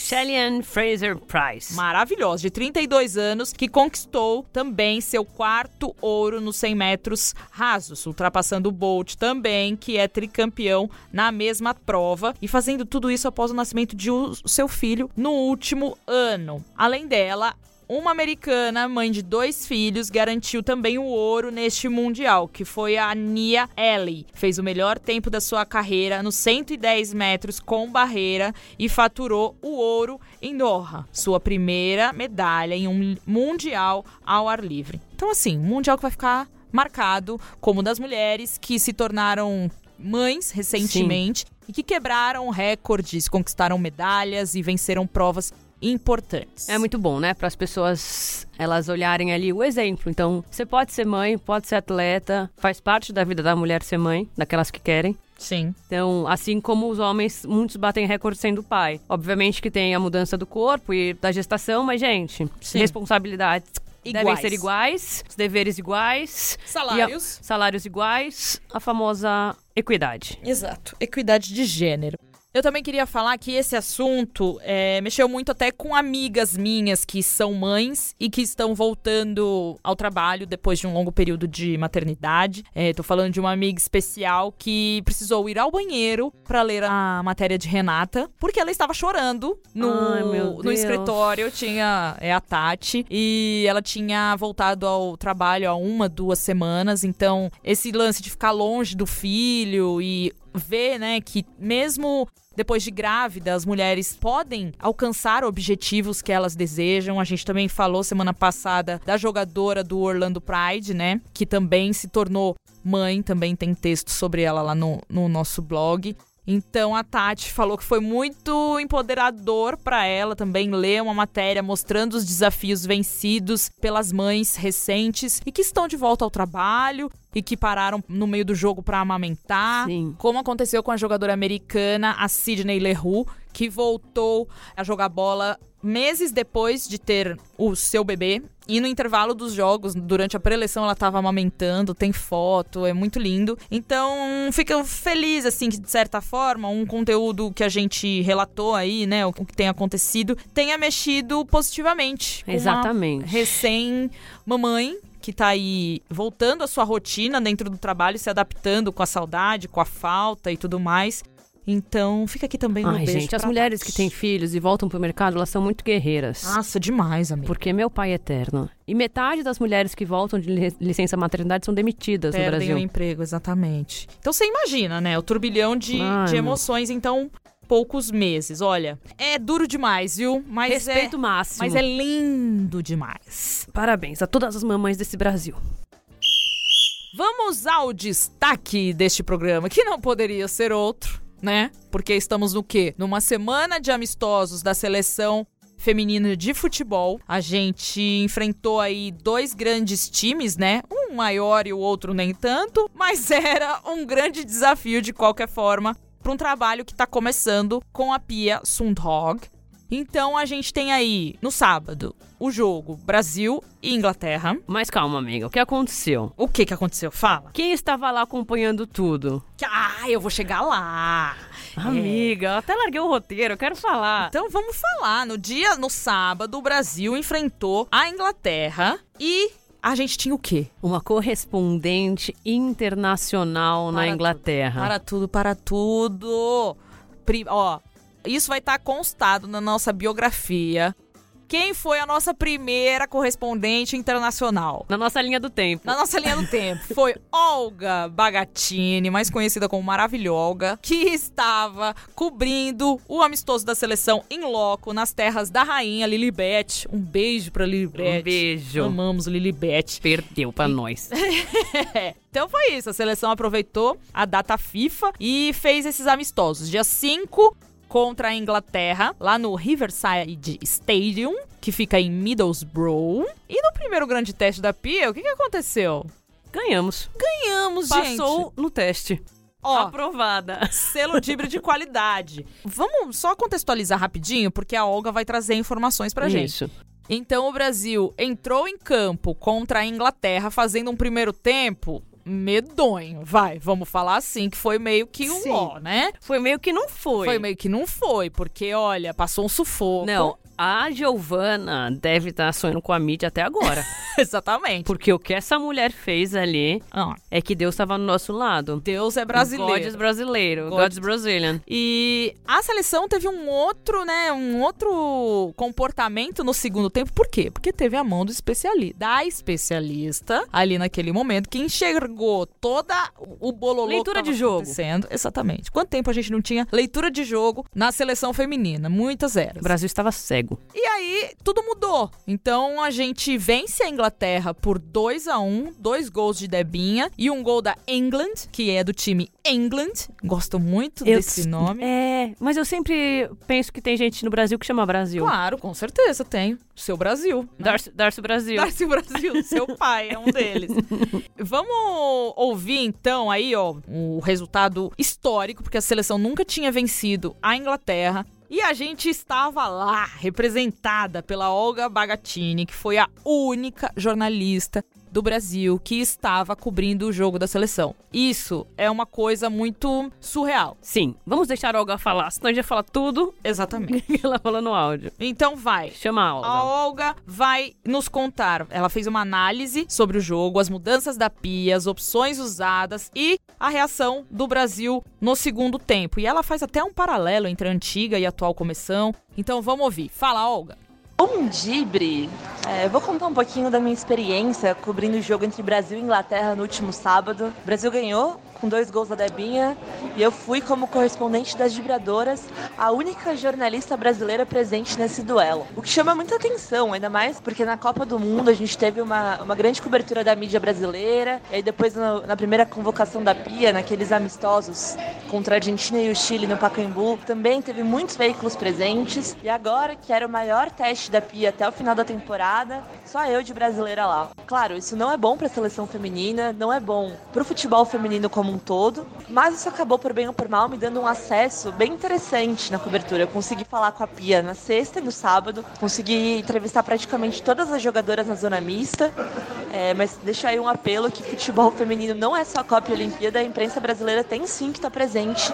Shelly Fraser Price. Maravilhosa, de 32 anos, que conquistou também seu quarto ouro nos 100 metros rasos, ultrapassando o Bolt também, que é tricampeão na mesma prova, e fazendo tudo isso após o nascimento de seu filho no último ano. Além dela, uma americana, mãe de dois filhos, garantiu também o ouro neste mundial, que foi a Nia Ellie. Fez o melhor tempo da sua carreira nos 110 metros com barreira e faturou o ouro em Doha, sua primeira medalha em um mundial ao ar livre. Então, assim, um mundial que vai ficar marcado como das mulheres que se tornaram mães recentemente Sim. e que quebraram recordes, conquistaram medalhas e venceram provas importantes. É muito bom, né, para as pessoas elas olharem ali o exemplo. Então, você pode ser mãe, pode ser atleta, faz parte da vida da mulher ser mãe, daquelas que querem. Sim. Então, assim como os homens, muitos batem recorde sendo pai. Obviamente que tem a mudança do corpo e da gestação, mas, gente, Sim. responsabilidades Iguais. devem ser iguais, os deveres iguais, salários, a, salários iguais, a famosa equidade. Exato, equidade de gênero. Eu também queria falar que esse assunto é, mexeu muito até com amigas minhas que são mães e que estão voltando ao trabalho depois de um longo período de maternidade. É, tô falando de uma amiga especial que precisou ir ao banheiro para ler a matéria de Renata, porque ela estava chorando no, Ai, no escritório. Tinha é a Tati e ela tinha voltado ao trabalho há uma, duas semanas. Então, esse lance de ficar longe do filho e ver, né, que mesmo depois de grávida, as mulheres podem alcançar objetivos que elas desejam. A gente também falou semana passada da jogadora do Orlando Pride, né? Que também se tornou mãe, também tem texto sobre ela lá no, no nosso blog. Então a Tati falou que foi muito empoderador para ela também ler uma matéria mostrando os desafios vencidos pelas mães recentes e que estão de volta ao trabalho e que pararam no meio do jogo para amamentar, Sim. como aconteceu com a jogadora americana a Sidney Leroux, que voltou a jogar bola meses depois de ter o seu bebê. E no intervalo dos jogos, durante a preleção, ela estava amamentando, tem foto, é muito lindo. Então, fico feliz, assim, que de certa forma, um conteúdo que a gente relatou aí, né, o que tem acontecido, tenha mexido positivamente. Exatamente. Recém-mamãe que tá aí voltando à sua rotina dentro do trabalho, se adaptando com a saudade, com a falta e tudo mais. Então, fica aqui também um Ai, gente, as mulheres que têm filhos e voltam pro mercado, elas são muito guerreiras. Nossa, demais, amiga. Porque meu pai é eterno. E metade das mulheres que voltam de licença maternidade são demitidas Perdem no Brasil. o emprego, exatamente. Então, você imagina, né? O turbilhão de, Ai, de emoções. Então, poucos meses. Olha, é duro demais, viu? Mas Respeito é, máximo. Mas é lindo demais. Parabéns a todas as mamães desse Brasil. Vamos ao destaque deste programa, que não poderia ser outro, né? Porque estamos no quê? Numa semana de amistosos da seleção feminina de futebol. A gente enfrentou aí dois grandes times, né? Um maior e o outro nem tanto, mas era um grande desafio de qualquer forma para um trabalho que está começando com a Pia Sundhog. Então a gente tem aí no sábado o jogo Brasil e Inglaterra. Mas calma, amiga, o que aconteceu? O que que aconteceu? Fala. Quem estava lá acompanhando tudo? Ah, eu vou chegar lá. Amiga, é. eu até larguei o roteiro, eu quero falar. Então vamos falar. No dia, no sábado, o Brasil enfrentou a Inglaterra e a gente tinha o quê? Uma correspondente internacional para na Inglaterra. Tudo, para tudo, para tudo. Pri ó, isso vai estar tá constado na nossa biografia quem foi a nossa primeira correspondente internacional? Na nossa linha do tempo. Na nossa linha do tempo. Foi Olga Bagatini, mais conhecida como Maravilhoga, que estava cobrindo o amistoso da seleção em loco nas terras da rainha Lilibet. Um beijo pra Lilibet. Um beijo. Amamos Lilibet. Perdeu pra e... nós. então foi isso. A seleção aproveitou a data FIFA e fez esses amistosos. Dia 5 contra a Inglaterra, lá no Riverside Stadium, que fica em Middlesbrough. E no primeiro grande teste da Pia, o que, que aconteceu? Ganhamos. Ganhamos, Passou gente. Passou no teste. Ó, Aprovada. Selo de de qualidade. Vamos só contextualizar rapidinho, porque a Olga vai trazer informações pra gente. Isso. Então o Brasil entrou em campo contra a Inglaterra fazendo um primeiro tempo medonho. Vai, vamos falar assim, que foi meio que um Sim. ó, né? Foi meio que não foi. Foi meio que não foi, porque, olha, passou um sufoco. Não, a Giovana deve estar tá sonhando com a mídia até agora. Exatamente. Porque o que essa mulher fez ali Ah, é que Deus estava no nosso lado. Deus é brasileiro. God's brasileiro. God- God's Brazilian. E a seleção teve um outro, né, um outro comportamento no segundo tempo. Por quê? Porque teve a mão do especialista, da especialista ali naquele momento que enxergou toda o bololô Leitura de jogo. acontecendo. Exatamente. Quanto tempo a gente não tinha leitura de jogo na seleção feminina? Muitas eras. O Brasil estava cego. E aí, tudo mudou. Então, a gente vence a Inglaterra por 2 a 1 dois gols de Debinha e um gol da England, que é do time England. Gosto muito Eu- desse nome. É, mas eu sempre penso que tem gente no Brasil que chama Brasil. Claro, com certeza tenho. Seu Brasil. né? Darcy, Darcy Brasil. Darcy Brasil, seu pai é um deles. Vamos ouvir então aí, ó, o resultado histórico, porque a seleção nunca tinha vencido a Inglaterra. E a gente estava lá, representada pela Olga Bagatini, que foi a única jornalista do Brasil que estava cobrindo o jogo da seleção. Isso é uma coisa muito surreal. Sim, vamos deixar a Olga falar, senão a gente vai falar tudo Exatamente. ela falou no áudio. Então vai. Chama a Olga. A Olga vai nos contar. Ela fez uma análise sobre o jogo, as mudanças da pia, as opções usadas e a reação do Brasil no segundo tempo. E ela faz até um paralelo entre a antiga e a atual comissão. Então vamos ouvir. Fala, Olga. Bom Dibre! É, vou contar um pouquinho da minha experiência cobrindo o jogo entre Brasil e Inglaterra no último sábado. O Brasil ganhou com dois gols da Debinha e eu fui como correspondente das vibradoras a única jornalista brasileira presente nesse duelo. O que chama muita atenção, ainda mais porque na Copa do Mundo a gente teve uma, uma grande cobertura da mídia brasileira e aí depois no- na primeira convocação da Pia, naqueles amistosos contra a Argentina e o Chile no Pacaembu, também teve muitos veículos presentes e agora que era o maior teste da Pia até o final da temporada, só eu de brasileira lá. Claro, isso não é bom para a seleção feminina, não é bom para o futebol feminino como um todo, mas isso acabou por bem ou por mal me dando um acesso bem interessante na cobertura. Eu consegui falar com a Pia na sexta e no sábado, consegui entrevistar praticamente todas as jogadoras na zona mista, é, mas deixa aí um apelo que futebol feminino não é só Copa e Olimpíada, a imprensa brasileira tem sim que estar presente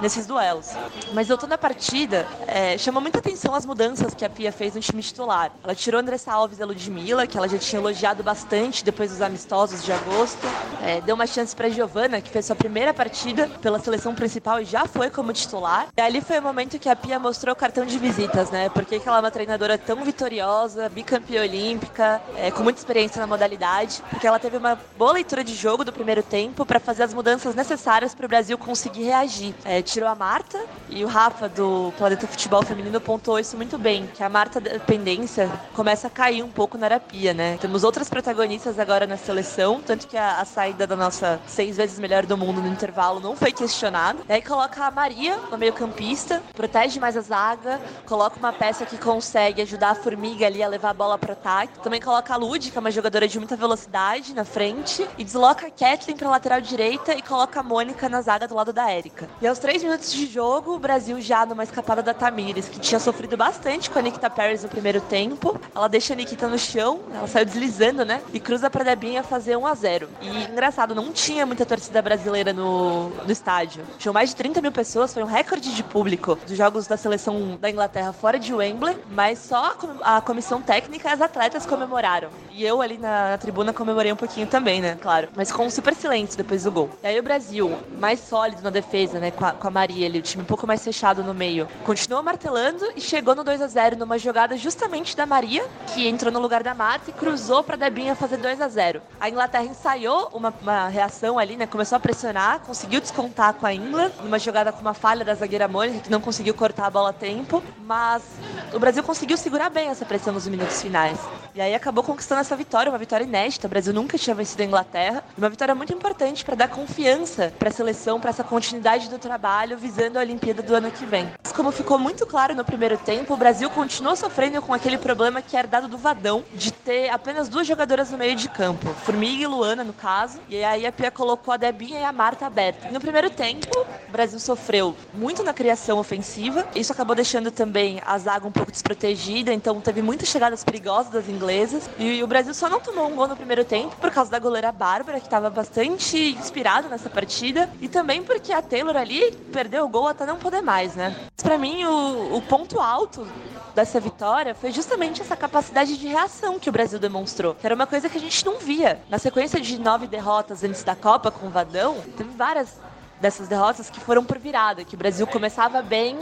nesses duelos. Mas voltando à partida, é, chama muita atenção as mudanças que a Pia fez no time titular. Ela tirou Andressa Alves e a Ludmilla, que ela já tinha elogiado bastante depois dos amistosos de agosto. É, deu uma chance para Giovana, que fez sua primeira partida pela seleção principal e já foi como titular. E ali foi o momento que a Pia mostrou o cartão de visitas, né? Porque que ela é uma treinadora tão vitoriosa, bicampeã olímpica, é, com muita experiência na modalidade, porque ela teve uma boa leitura de jogo do primeiro tempo para fazer as mudanças necessárias para o Brasil conseguir reagir. É, tirou a Marta e o Rafa do Planeta Futebol Feminino pontuou isso muito bem, que a Marta dependência começa a cair um pouco na Arapia, né? Temos outras protagonistas agora na seleção, tanto que a, a saída da nossa seis vezes melhor do mundo no intervalo não foi questionada. Aí coloca a Maria no meio campista, protege mais a zaga, coloca uma peça que consegue ajudar a Formiga ali a levar a bola pro ataque. Também coloca a Lud, que é uma jogadora de muita velocidade na frente, e desloca a Kathleen pra lateral direita e coloca a Mônica na zaga do lado da Érica. E aos três minutos de jogo, o Brasil já numa escapada da Tamires, que tinha sofrido bastante com a Nikita Paris no primeiro tempo. Ela deixa a Nikita no chão, ela saiu deslizando, né? E cruza pra Debinha fazer 1 a 0 E engraçado, não tinha muita torcida brasileira no, no estádio. Tinham mais de 30 mil pessoas, foi um recorde de público dos jogos da seleção da Inglaterra fora de Wembley, mas só a comissão técnica e as atletas comemoraram. E eu ali na, na tribuna comemorei um pouquinho também, né? Claro. Mas com um super silêncio depois do gol. E aí o Brasil, mais sólido na defesa, né? Com a, com a Maria ali, o time um pouco mais fechado no meio, continuou martelando e chegou no 2 a 0 numa jogada justamente da Maria, que entrou no lugar da Marta e cruzou pra Debinha fazer 2 a 0 A Inglaterra ensaiou uma, uma reação ali, né? Começou a pressionar, conseguiu descontar com a England, numa jogada com uma falha da zagueira Mônica, que não conseguiu cortar a bola a tempo, mas o Brasil conseguiu segurar bem essa pressão nos minutos finais. E aí acabou conquistando essa vitória, uma vitória inédita. O Brasil nunca tinha vencido a Inglaterra. Uma vitória muito importante para dar confiança para a seleção, para essa continuidade do trabalho, visando a Olimpíada do ano que vem. Mas como ficou muito claro no primeiro tempo, o Brasil continuou sofrendo com aquele problema que era dado do Vadão, de ter apenas duas jogadoras no meio de campo, Formiga e Luana, no caso. E aí a Pia colocou a Debinha e a Marta aberta. No primeiro tempo, o Brasil sofreu muito na criação ofensiva. Isso acabou deixando também a zaga um pouco desprotegida, então teve muitas chegadas perigosas das inglesas. E o Brasil só não tomou um gol no primeiro tempo por causa da goleira Bárbara, que estava bastante inspirada nessa partida. E também porque a Taylor ali perdeu o gol até não poder mais, né? Para mim, o, o ponto alto dessa vitória foi justamente essa capacidade de reação que o Brasil demonstrou. Que era uma coisa que a gente não via. Na sequência de nove derrotas antes da Copa com o Vadão, teve várias dessas derrotas que foram por virada, que o Brasil começava bem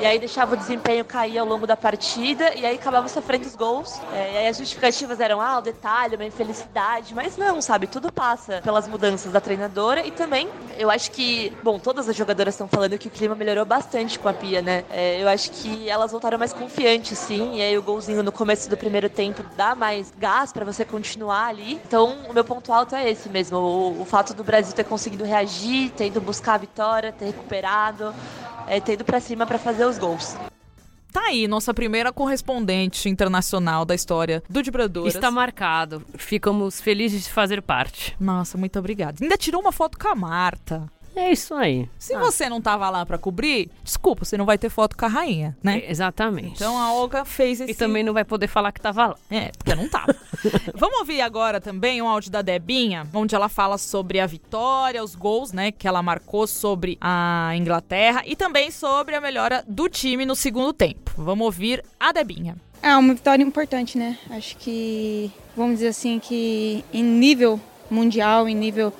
e aí deixava o desempenho cair ao longo da partida e aí acabava sofrendo os gols. É, e aí as justificativas eram, ah, o detalhe, uma infelicidade, mas não, sabe? Tudo passa pelas mudanças da treinadora e também eu acho que, bom, todas as jogadoras estão falando que o clima melhorou bastante com a Pia, né? É, eu acho que elas voltaram mais confiantes, sim, e aí o golzinho no começo do primeiro tempo dá mais gás para você continuar ali. Então, o meu ponto alto é esse mesmo, o, o fato do Brasil ter conseguido reagir, ter ido buscar a vitória, ter recuperado, é, ter ido para cima para fazer os gols. Tá aí, nossa primeira correspondente internacional da história do Vibradoras. Está marcado. Ficamos felizes de fazer parte. Nossa, muito obrigada. Ainda tirou uma foto com a Marta. É isso aí. Se ah. você não tava lá para cobrir, desculpa, você não vai ter foto com a rainha, né? É, exatamente. Então a Olga fez esse... E também não vai poder falar que tava lá. É, porque não tava. Vamos ouvir agora também um áudio da Debinha, onde ela fala sobre a vitória, os gols, né, que ela marcou sobre a Inglaterra e também sobre a melhora do time no segundo tempo. Vamos ouvir a Debinha. É uma vitória importante, né? Acho que, vamos dizer assim, que em nível mundial, em nível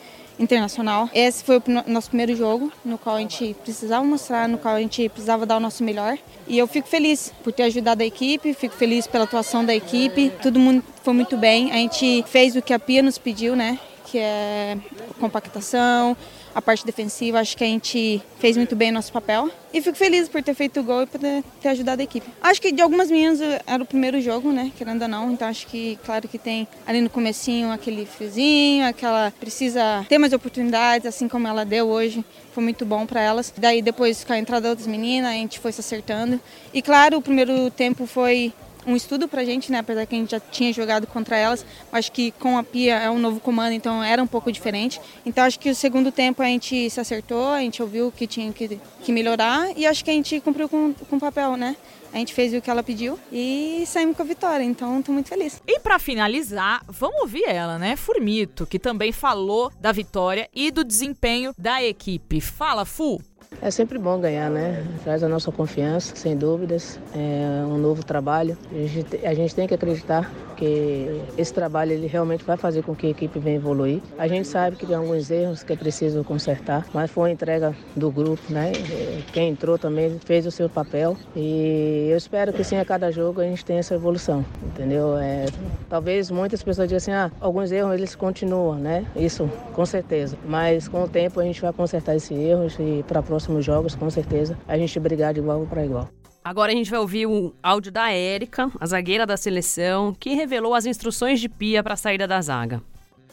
internacional. Esse foi o nosso primeiro jogo, no qual a gente precisava mostrar, no qual a gente precisava dar o nosso melhor. E eu fico feliz por ter ajudado a equipe, fico feliz pela atuação da equipe. Todo mundo foi muito bem. A gente fez o que a Pia nos pediu, né? Que é compactação, a parte defensiva, acho que a gente fez muito bem o nosso papel. E fico feliz por ter feito o gol e por ter ajudado a equipe. Acho que de algumas meninas era o primeiro jogo, né? Querendo ou não. Então acho que, claro que tem ali no comecinho aquele friozinho, aquela precisa ter mais oportunidades, assim como ela deu hoje. Foi muito bom para elas. Daí depois com a entrada das meninas, a gente foi se acertando. E claro, o primeiro tempo foi um estudo pra gente, né? Apesar que a gente já tinha jogado contra elas. Acho que com a Pia é um novo comando, então era um pouco diferente. Então acho que o segundo tempo a gente se acertou, a gente ouviu que tinha que, que melhorar e acho que a gente cumpriu com, com o papel, né? A gente fez o que ela pediu e saímos com a vitória, então estou muito feliz. E para finalizar, vamos ouvir ela, né? Formito, que também falou da vitória e do desempenho da equipe. Fala, Fu! É sempre bom ganhar, né? Traz a nossa confiança, sem dúvidas. É um novo trabalho. A gente, a gente tem que acreditar que esse trabalho ele realmente vai fazer com que a equipe venha evoluir. A gente sabe que tem alguns erros que é preciso consertar, mas foi uma entrega do grupo, né? Quem entrou também fez o seu papel e eu espero que sim a cada jogo a gente tenha essa evolução, entendeu? É, talvez muitas pessoas digam assim, ah, alguns erros eles continuam, né? Isso, com certeza. Mas com o tempo a gente vai consertar esses erros e para próximos jogos, com certeza, a gente brigar de igual para igual. Agora a gente vai ouvir o áudio da Érica, a zagueira da seleção, que revelou as instruções de Pia para a saída da zaga.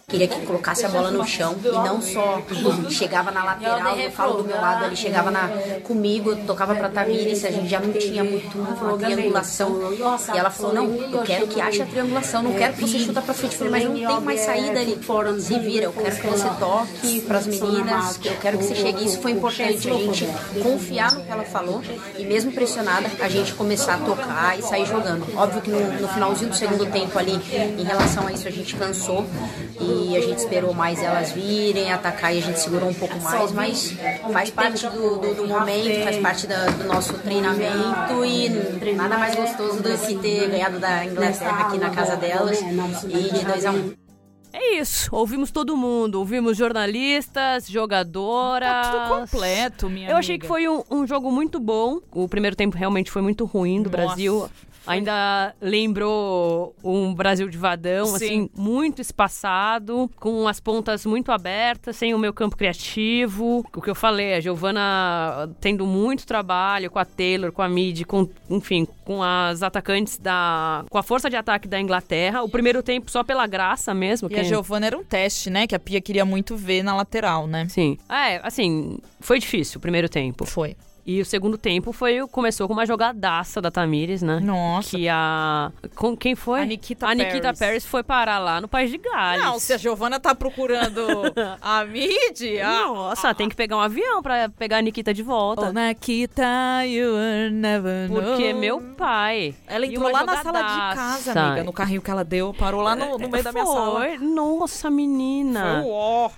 Queria que colocasse a bola no chão e não só chegava na lateral, eu falo do meu lado, ele chegava na, comigo, tocava pra Tamires, a gente já não tinha muito triangulação. E ela falou, não, eu quero que ache a triangulação, não quero que você chuta pra frente. Mas não tem mais saída ali. Se vira, eu quero que você toque pras meninas, eu quero que você chegue. Isso foi importante, a gente confiar no que ela falou e mesmo pressionada, a gente começar a tocar e sair jogando. Óbvio que no, no finalzinho do segundo tempo ali, em relação a isso, a gente cansou e e a gente esperou mais elas virem, atacar e a gente segurou um pouco mais, mas faz parte do, do, do momento, faz parte da, do nosso treinamento e nada mais gostoso do que ter ganhado da Inglaterra aqui na casa delas e de 2 a 1 um. É isso, ouvimos todo mundo, ouvimos jornalistas, jogadoras. Tá tudo completo, minha Eu achei que foi um, um, jogo muito bom. O primeiro tempo realmente foi muito ruim do Nossa. Brasil. Ainda lembrou um Brasil de vadão, Sim. assim, muito espaçado, com as pontas muito abertas, sem o meu campo criativo. O que eu falei, a Giovana tendo muito trabalho com a Taylor, com a Mid, com, enfim, com as atacantes da. com a força de ataque da Inglaterra. O primeiro tempo só pela graça mesmo. E a Giovana era um teste, né? Que a Pia queria muito ver na lateral, né? Sim. É, assim, foi difícil o primeiro tempo. Foi. E o segundo tempo foi começou com uma jogadaça da Tamires, né? Nossa. Que a. Com, quem foi? A Nikita A Nikita Paris foi parar lá no País de Gales. Não, se a Giovana tá procurando a Mid. Nossa, tem que pegar um avião pra pegar a Nikita de volta. Oh, Nikita, you will never know. Porque meu pai. Ela entrou lá jogadaça. na sala de casa, amiga, no carrinho que ela deu, parou lá no, no meio da minha sala. Nossa, menina. Foi ó.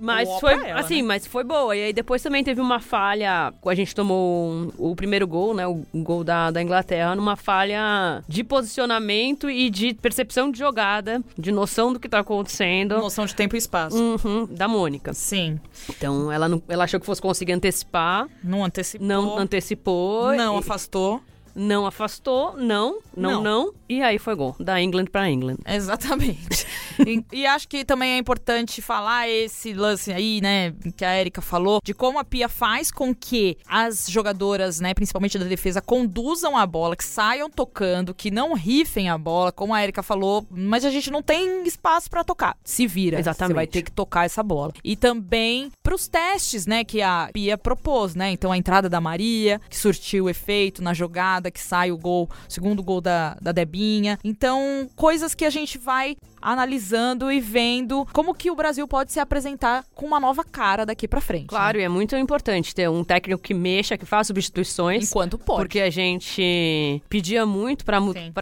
Mas foi, ela, assim, né? mas foi boa. E aí depois também teve uma falha, a gente tomou um- o primeiro gol, né, o gol da, da Inglaterra, numa falha de posicionamento e de percepção de jogada, de noção do que tá acontecendo. Noção de tempo e espaço. Uhum, da Mônica. Sim. Então ela, não, ela achou que fosse conseguir antecipar, Não antecipou. não antecipou. Não e- afastou. Não afastou, não, não, Não. não, E aí foi gol, da England pra England. Exatamente. e, e acho que também é importante falar esse lance aí, né, que a Erika falou, de como a Pia faz com que as jogadoras, né, principalmente da defesa, conduzam a bola, que saiam tocando, que não rifem a bola, como a Erika falou, mas a gente não tem espaço pra tocar. Se vira. Exatamente. Você vai ter que tocar essa bola. E também pros testes, né, que a Pia propôs, né? Então a entrada da Maria, que surtiu efeito na jogada, que sai o gol, segundo gol da, da Debinha. Então, coisas que a gente vai analisando e vendo como que o Brasil pode se apresentar com uma nova cara daqui pra frente. Claro, e é muito importante ter um técnico que mexa, que faça substituições. Enquanto pode. Porque a gente pedia muito pra, mu Sim.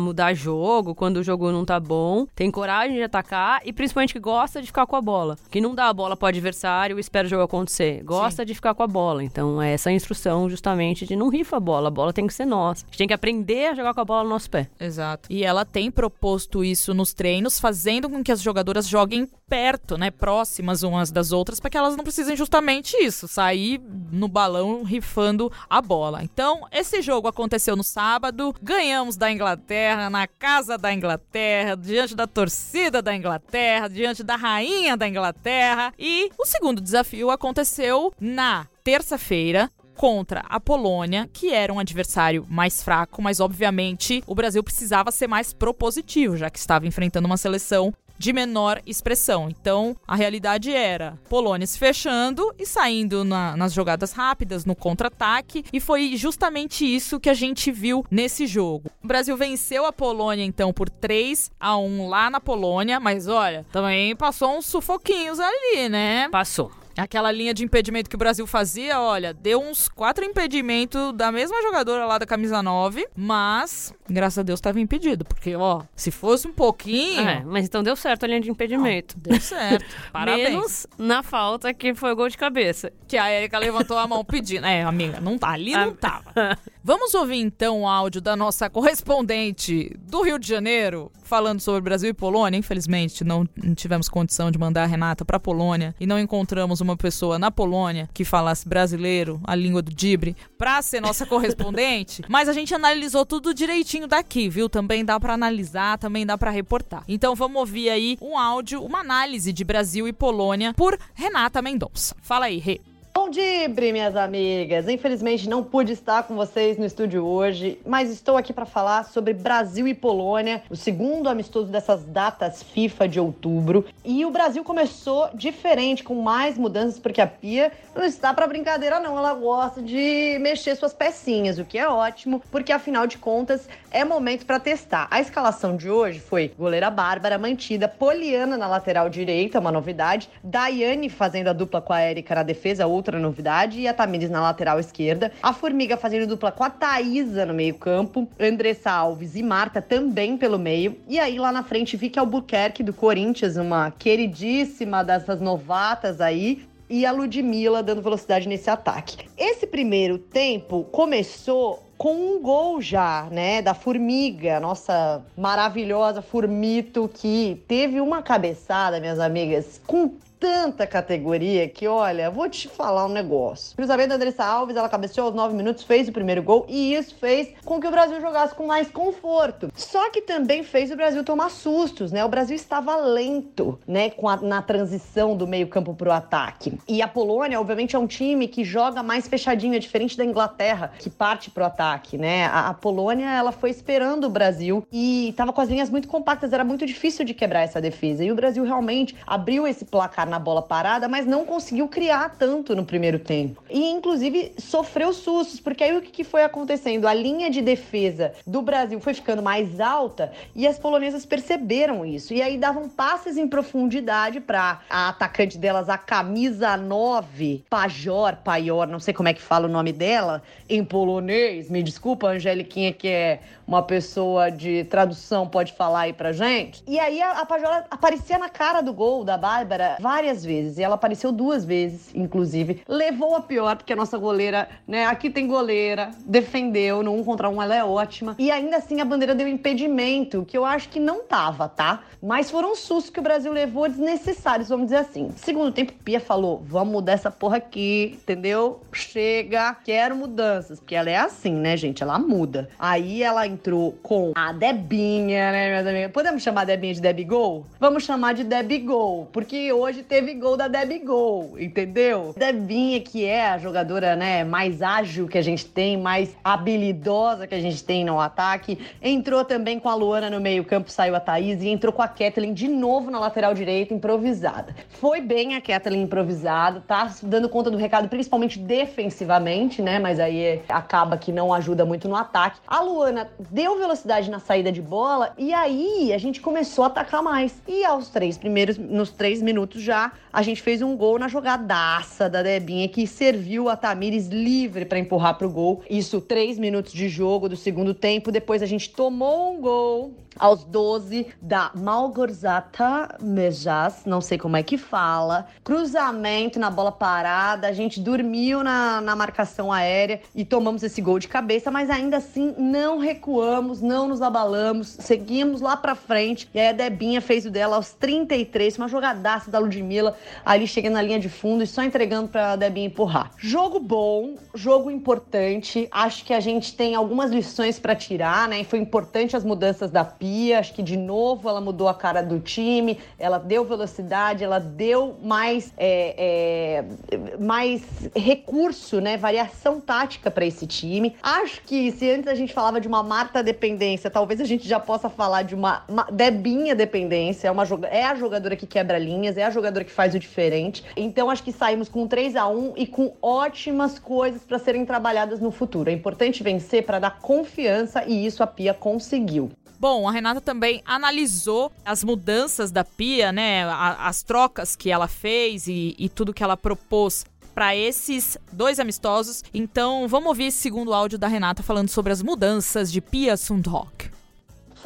mudar jogo, quando o jogo não tá bom. Tem coragem de atacar e principalmente que gosta de ficar com a bola. Que não dá a bola pro adversário e espera o jogo acontecer. Gosta de ficar com a bola. Então é essa a instrução justamente de não rifa a bola. A bola tem que ser nossa. A gente tem que aprender a jogar com a bola no nosso pé. Exato. E ela tem proposto isso nos treinos, fazendo com que as jogadoras joguem perto, né, próximas umas das outras, para que elas não precisem justamente isso, sair no balão rifando a bola. Então, esse jogo aconteceu no sábado, ganhamos da Inglaterra, na casa da Inglaterra, diante da torcida da Inglaterra, diante da rainha da Inglaterra, e o segundo desafio aconteceu na terça-feira, contra a Polônia, que era um adversário mais fraco, mas obviamente o Brasil precisava ser mais propositivo, já que estava enfrentando uma seleção de menor expressão. Então, a realidade era Polônia se fechando e saindo na- nas jogadas rápidas, no contra-ataque, e foi justamente isso que a gente viu nesse jogo. O Brasil venceu a Polônia, então, por 3 a 1 lá na Polônia, mas olha, também passou uns sufoquinhos ali, né? Passou. Aquela linha de impedimento que o Brasil fazia, olha, deu uns quatro impedimentos da mesma jogadora lá da camisa 9, mas, graças a Deus, estava impedido. Porque, ó, se fosse um pouquinho. É, mas então deu certo a linha de impedimento. Deu certo. Parabéns. Menos na falta que foi o gol de cabeça. Que a Erika levantou a mão pedindo. É, amiga, não tá. Ali não tava. Vamos ouvir então o áudio da nossa correspondente do Rio de Janeiro falando sobre Brasil e Polônia. Infelizmente, não tivemos condição de mandar a Renata pra Polônia e não encontramos uma pessoa na Polônia que falasse brasileiro, a língua do Dibre, pra ser nossa correspondente. Mas a gente analisou tudo direitinho daqui, viu? Também dá pra analisar, também dá pra reportar. Então vamos ouvir aí um áudio, uma análise de Brasil e Polônia por Renata Mendonça. Fala aí, Rê. Bom Dibre, minhas amigas! Infelizmente não pude estar com vocês no estúdio hoje, mas estou aqui para falar sobre Brasil e Polônia, o segundo amistoso dessas datas FIFA de outubro. E o Brasil começou diferente, com mais mudanças, porque a Pia não está para brincadeira, não. Ela gosta de mexer suas pecinhas, o que é ótimo, porque afinal de contas é momento para testar. A escalação de hoje foi goleira Bárbara mantida, Poliana na lateral direita, uma novidade, Daiane fazendo a dupla com a Érica na defesa, outra novidade, e a Tamires na lateral esquerda, a Formiga fazendo dupla com a Thaísa no meio-campo, Andressa Alves e Marta também pelo meio, e aí lá na frente Vicky Albuquerque do Corinthians, uma queridíssima dessas novatas aí, e a Ludmilla dando velocidade nesse ataque. Esse primeiro tempo começou com um gol já, né, da Formiga, nossa maravilhosa Formito, que teve uma cabeçada, minhas amigas, com tanta categoria que, olha, vou te falar um negócio. Cruzamento da Andressa Alves, ela cabeceou aos 9 minutos, fez o primeiro gol e isso fez com que o Brasil jogasse com mais conforto. Só que também fez o Brasil tomar sustos, né? O Brasil estava lento, né, com a, na transição do meio-campo pro ataque. E a Polônia, obviamente, é um time que joga mais fechadinho, é diferente da Inglaterra, que parte pro ataque, né? A, a Polônia, ela foi esperando o Brasil e tava com as linhas muito compactas, era muito difícil de quebrar essa defesa. E o Brasil realmente abriu esse placar na bola parada, mas não conseguiu criar tanto no primeiro tempo. E, inclusive, sofreu sustos, porque aí o que foi acontecendo? A linha de defesa do Brasil foi ficando mais alta e as polonesas perceberam isso. E aí davam passes em profundidade para a atacante delas, a camisa 9, Pajor, Paior, não sei como é que fala o nome dela, em polonês. Me desculpa, Angeliquinha, que é uma pessoa de tradução, pode falar aí pra gente. E aí a, a Pajor aparecia na cara do gol da Bárbara várias várias vezes. E ela apareceu duas vezes, inclusive. Levou a pior, porque a nossa goleira, né? Aqui tem goleira, defendeu, no um contra um ela é ótima. E ainda assim a bandeira deu impedimento, que eu acho que não tava, tá? Mas foram sustos que o Brasil levou desnecessários, vamos dizer assim. Segundo tempo, Pia falou: vamos mudar essa porra aqui, entendeu? Chega, quero mudanças. Porque ela é assim, né, gente? Ela muda. Aí ela entrou com a Debinha, né, minhas amigas? Podemos chamar a Debinha de Debbie Gol? Vamos chamar de Debbie Gol, porque hoje teve gol da Debbie Gol, entendeu? Debinha, que é a jogadora, né, mais ágil que a gente tem, mais habilidosa que a gente tem no ataque, entrou também com a Luana no meio-campo, saiu a Thaís e entrou com a Kathleen de novo na lateral direita, improvisada. Foi bem a Kathleen improvisada, tá dando conta do recado, principalmente defensivamente, né? Mas aí acaba que não ajuda muito no ataque. A Luana deu velocidade na saída de bola e aí a gente começou a atacar mais. E aos três primeiros, nos três minutos já, a gente fez um gol na jogadaça da Debinha que serviu a Tamires livre para empurrar pro gol. Isso três minutos de jogo do segundo tempo. Depois a gente tomou um gol aos 12 da Malgorzata Mejas, não sei como é que fala. Cruzamento na bola parada, a gente dormiu na, na marcação aérea e tomamos esse gol de cabeça, mas ainda assim não recuamos, não nos abalamos, seguimos lá pra frente. E aí a Debinha fez o dela aos 33, uma jogadaça da Ludmilla, ali chegando na linha de fundo e só entregando pra Debinha empurrar. Jogo bom, jogo importante. Acho que a gente tem algumas lições para tirar, né? E foi importante as mudanças da Pia. Acho que de novo ela mudou a cara do time, ela deu velocidade, ela deu mais, é, é, mais recurso, né? Variação tática para esse time. Acho que se antes a gente falava de uma Marta dependência, talvez a gente já possa falar de uma, uma Debinha dependência. É, uma, é a jogadora que quebra linhas, é a jogadora que faz o diferente. Então acho que saímos com 3 a 1 e com ótimas coisas para serem trabalhadas no futuro. É importante vencer para dar confiança e isso a Pia conseguiu. Bom, a Renata também analisou as mudanças da Pia, né? as trocas que ela fez e, e tudo que ela propôs para esses dois amistosos. Então, vamos ouvir esse segundo áudio da Renata falando sobre as mudanças de Pia Sundhok.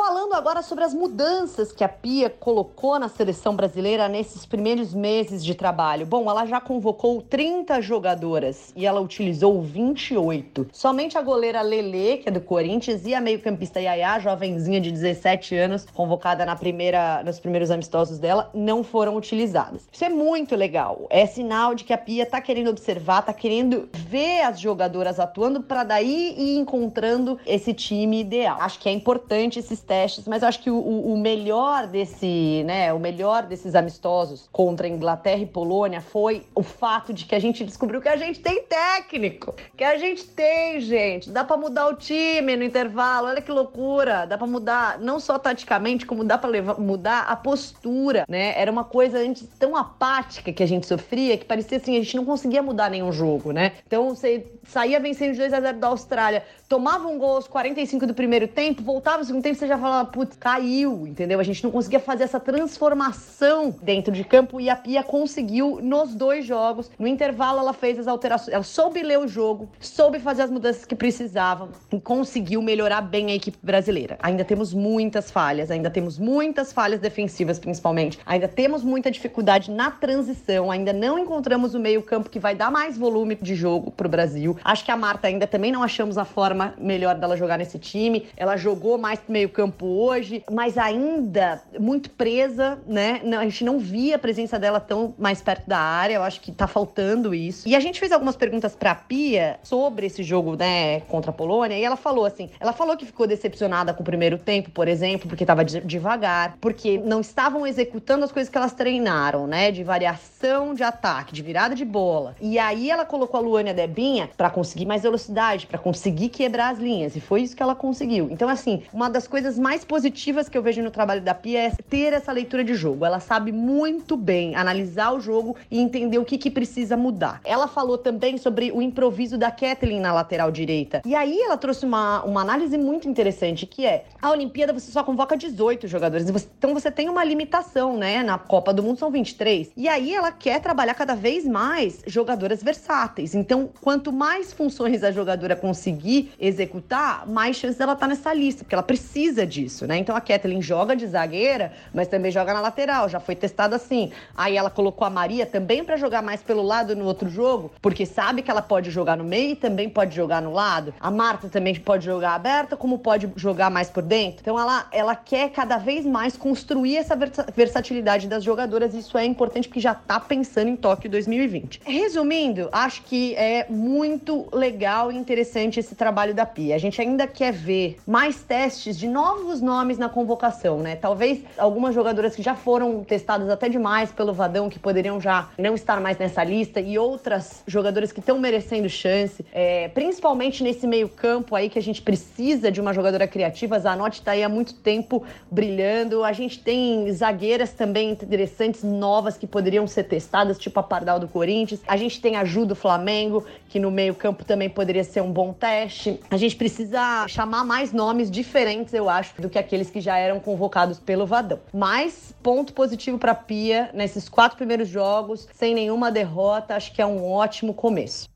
Falando agora sobre as mudanças que a Pia colocou na seleção brasileira nesses primeiros meses de trabalho. Bom, ela já convocou 30 jogadoras e ela utilizou 28. Somente a goleira Lele, que é do Corinthians, e a meio-campista Yaya, jovenzinha de 17 anos, convocada na primeira, nos primeiros amistosos dela, não foram utilizadas. Isso é muito legal. É sinal de que a Pia tá querendo observar, tá querendo ver as jogadoras atuando para daí ir encontrando esse time ideal. Acho que é importante esses testes, mas acho que o, o, melhor desse, né, o melhor desses amistosos contra Inglaterra e Polônia foi o fato de que a gente descobriu que a gente tem técnico, que a gente tem, gente, dá para mudar o time no intervalo, olha que loucura, dá para mudar não só taticamente, como dá para mudar a postura, né? Era uma coisa antes tão apática que a gente sofria que parecia assim, a gente não conseguia mudar nenhum jogo, né? Então você saía vencendo de 2 a 0 da Austrália, tomava um gol aos 45 do primeiro tempo, voltava no segundo tempo, você já falava, putz, caiu, entendeu? A gente não conseguia fazer essa transformação dentro de campo e a Pia conseguiu nos dois jogos. No intervalo, ela fez as alterações, ela soube ler o jogo, soube fazer as mudanças que precisava e conseguiu melhorar bem a equipe brasileira. Ainda temos muitas falhas, ainda temos muitas falhas defensivas, principalmente. Ainda temos muita dificuldade na transição, ainda não encontramos o meio-campo que vai dar mais volume de jogo pro Brasil. Acho que a Marta ainda também não achamos a forma melhor dela jogar nesse time. Ela jogou mais pro meio-campo hoje, mas ainda muito presa, né? A gente não via a presença dela tão mais perto da área. Eu acho que tá faltando isso. E a gente fez algumas perguntas pra Pia sobre esse jogo, né, contra a Polônia, e ela falou assim: ela falou que ficou decepcionada com o primeiro tempo, por exemplo, porque tava devagar, porque não estavam executando as coisas que elas treinaram, né? De variação de ataque, de virada de bola. E aí ela colocou a Luana e a Debinha pra conseguir mais velocidade, para conseguir quebrar as linhas. E foi isso que ela conseguiu. Então, assim, uma das coisas mais positivas que eu vejo no trabalho da Pia é ter essa leitura de jogo. Ela sabe muito bem analisar o jogo e entender o que, que precisa mudar. Ela falou também sobre o improviso da Kathleen na lateral direita. E aí ela trouxe uma, uma análise muito interessante, que é a Olimpíada você só convoca 18 jogadores. Então você tem uma limitação, né? Na Copa do Mundo são 23. E aí ela quer trabalhar cada vez mais jogadoras versáteis. Então, quanto mais funções a jogadora conseguir executar, mais chance dela estar tá nessa lista, porque ela precisa precisa disso, né? Então a Kathleen joga de zagueira, mas também joga na lateral, já foi testada assim. Aí ela colocou a Maria também para jogar mais pelo lado no outro jogo, porque sabe que ela pode jogar no meio e também pode jogar no lado. A Marta também pode jogar aberta, como pode jogar mais por dentro. Então ela, ela quer cada vez mais construir essa versatilidade das jogadoras. Isso é importante porque já tá pensando em Tóquio 2020. Resumindo, acho que é muito legal e interessante esse trabalho da Pia. A gente ainda quer ver mais testes de novos nomes na convocação, né? Talvez algumas jogadoras que já foram testadas até demais pelo Vadão, que poderiam já não estar mais nessa lista, e outras jogadoras que estão merecendo chance, é, principalmente nesse meio-campo aí que a gente precisa de uma jogadora criativa. Zanotti tá aí há muito tempo brilhando. A gente tem zagueiras também interessantes, novas, que poderiam ser testadas, tipo a Pardal do Corinthians. A gente tem a Ju do Flamengo, que no meio-campo também poderia ser um bom teste. A gente precisa chamar mais nomes diferentes, eu acho, do que aqueles que já eram convocados pelo Vadão. Mas ponto positivo para Pia nesses quatro primeiros jogos, sem nenhuma derrota, acho que é um ótimo começo.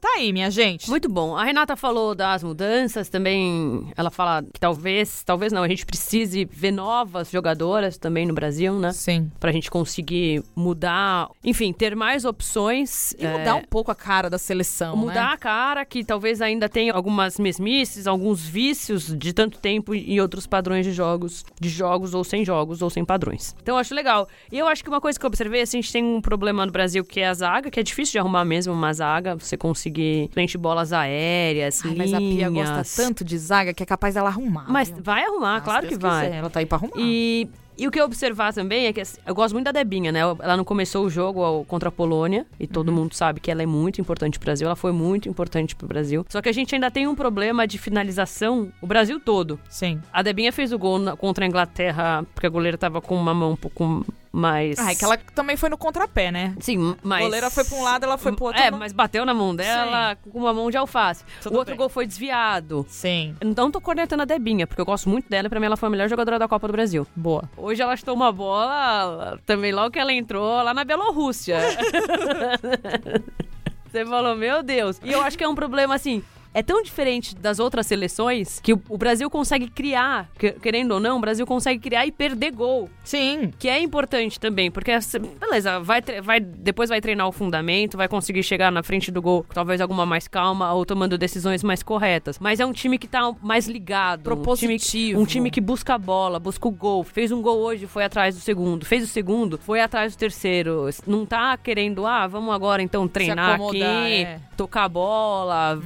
Tá aí, minha gente. Muito bom. A Renata falou das mudanças, também ela fala que talvez, talvez não, a gente precise ver novas jogadoras também no Brasil, né? Sim. Pra gente conseguir mudar, enfim, ter mais opções. E é... mudar um pouco a cara da seleção, Mudar né? a cara, que talvez ainda tenha algumas mesmices, alguns vícios de tanto tempo e outros padrões de jogos, de jogos ou sem jogos ou sem padrões. Então eu acho legal. E eu acho que uma coisa que eu observei, assim, a gente tem um problema no Brasil que é a zaga, que é difícil de arrumar mesmo uma zaga, você conseguir conseguir frente bolas aéreas, Ai, linhas. Mas a Pia gosta tanto de zaga que é capaz dela arrumar. Mas viu? vai arrumar, claro que vai. quiser, ela tá aí pra arrumar. E, e o que eu observar também é que assim, eu gosto muito da Debinha, né? Ela não começou o jogo contra a Polônia, e todo Uhum. mundo sabe que ela é muito importante pro Brasil, ela foi muito importante pro Brasil. Só que a gente ainda tem um problema de finalização o Brasil todo. Sim. A Debinha fez o gol na- contra a Inglaterra, porque a goleira tava com uma mão um pouco mais. Ah, é que ela também foi no contrapé, né? Sim, mas. A goleira foi pra um lado, ela foi pro outro. É, não- mas bateu na mão dela com uma mão de alface. Tudo o outro bem. gol foi desviado. Sim. Eu Não tô cornetando a Debinha, porque eu gosto muito dela e pra mim ela foi a melhor jogadora da Copa do Brasil. Boa. Hoje ela chutou uma bola, também logo que ela entrou, lá na Bielorrússia. Você falou, meu Deus. E eu acho que é um problema assim. É tão diferente das outras seleções que o Brasil consegue criar, que- querendo ou não, o Brasil consegue criar e perder gol. Sim. Que é importante também, porque essa- beleza, vai, vai depois vai treinar o fundamento, vai conseguir chegar na frente do gol, talvez alguma mais calma ou tomando decisões mais corretas. Mas é um time que tá mais ligado, Propositivo. um time, um time que busca a bola, busca o gol. Fez um gol hoje, foi atrás do segundo. Fez o segundo, foi atrás do terceiro. Não tá querendo, ah, vamos agora então treinar aqui, é. tocar a bola.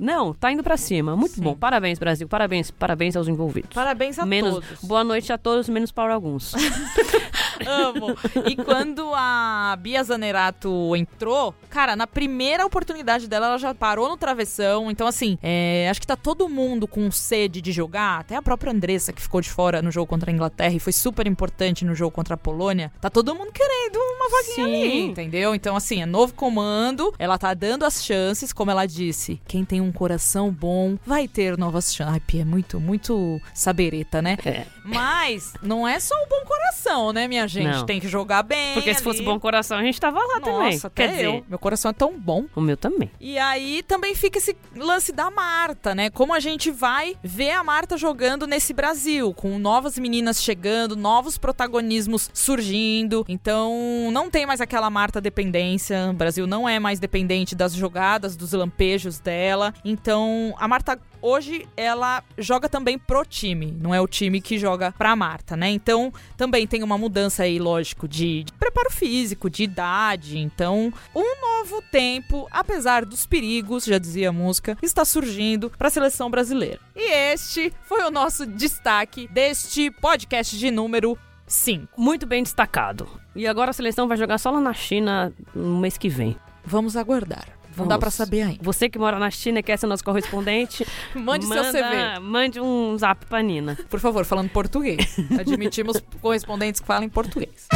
Não, tá indo pra cima. Muito bom. Parabéns, Brasil. Parabéns, parabéns aos envolvidos. Parabéns a menos, todos. Boa noite a todos, menos para alguns. Amo. E quando a Bia Zanerato entrou, cara, na primeira oportunidade dela, ela já parou no travessão. Então, assim, é, acho que tá todo mundo com sede de jogar. Até a própria Andressa, que ficou de fora no jogo contra a Inglaterra e foi super importante no jogo contra a Polônia. Tá todo mundo querendo uma vaguinha Sim. ali, entendeu? Então, assim, é novo comando. Ela tá dando as chances, como ela disse. Quem tem um coração bom vai ter novas chances. Ai, Pia, é muito, muito sabereta, né? É. Mas não é só o bom coração, né, minha gente? Não. Tem que jogar bem. Porque se ali. fosse bom coração, a gente tava lá também. Nossa, até Quer dizer, eu. Meu coração é tão bom. o meu também. E aí também fica esse lance da Marta, né? Como a gente vai ver a Marta jogando nesse Brasil, com novas meninas chegando, novos protagonismos surgindo. Então, não tem mais aquela Marta dependência. O Brasil não é mais dependente das jogadas, dos lampejos dela. Então, a Marta hoje ela joga também pro time, não é o time que joga pra Marta, né? Então, também tem uma mudança aí, lógico, de, de preparo físico, de idade. Então, um novo tempo, apesar dos perigos, já dizia a música, está surgindo para a seleção brasileira. E este foi o nosso destaque deste podcast de número 5. Muito bem destacado. E agora a seleção vai jogar só lá na China no mês que vem. Vamos aguardar. Não dá pra saber ainda. Você que mora na China e quer ser nosso correspondente, Mande seu manda- CV. Mande um zap pra Nina. Por favor, falando português. Admitimos correspondentes que falam em português.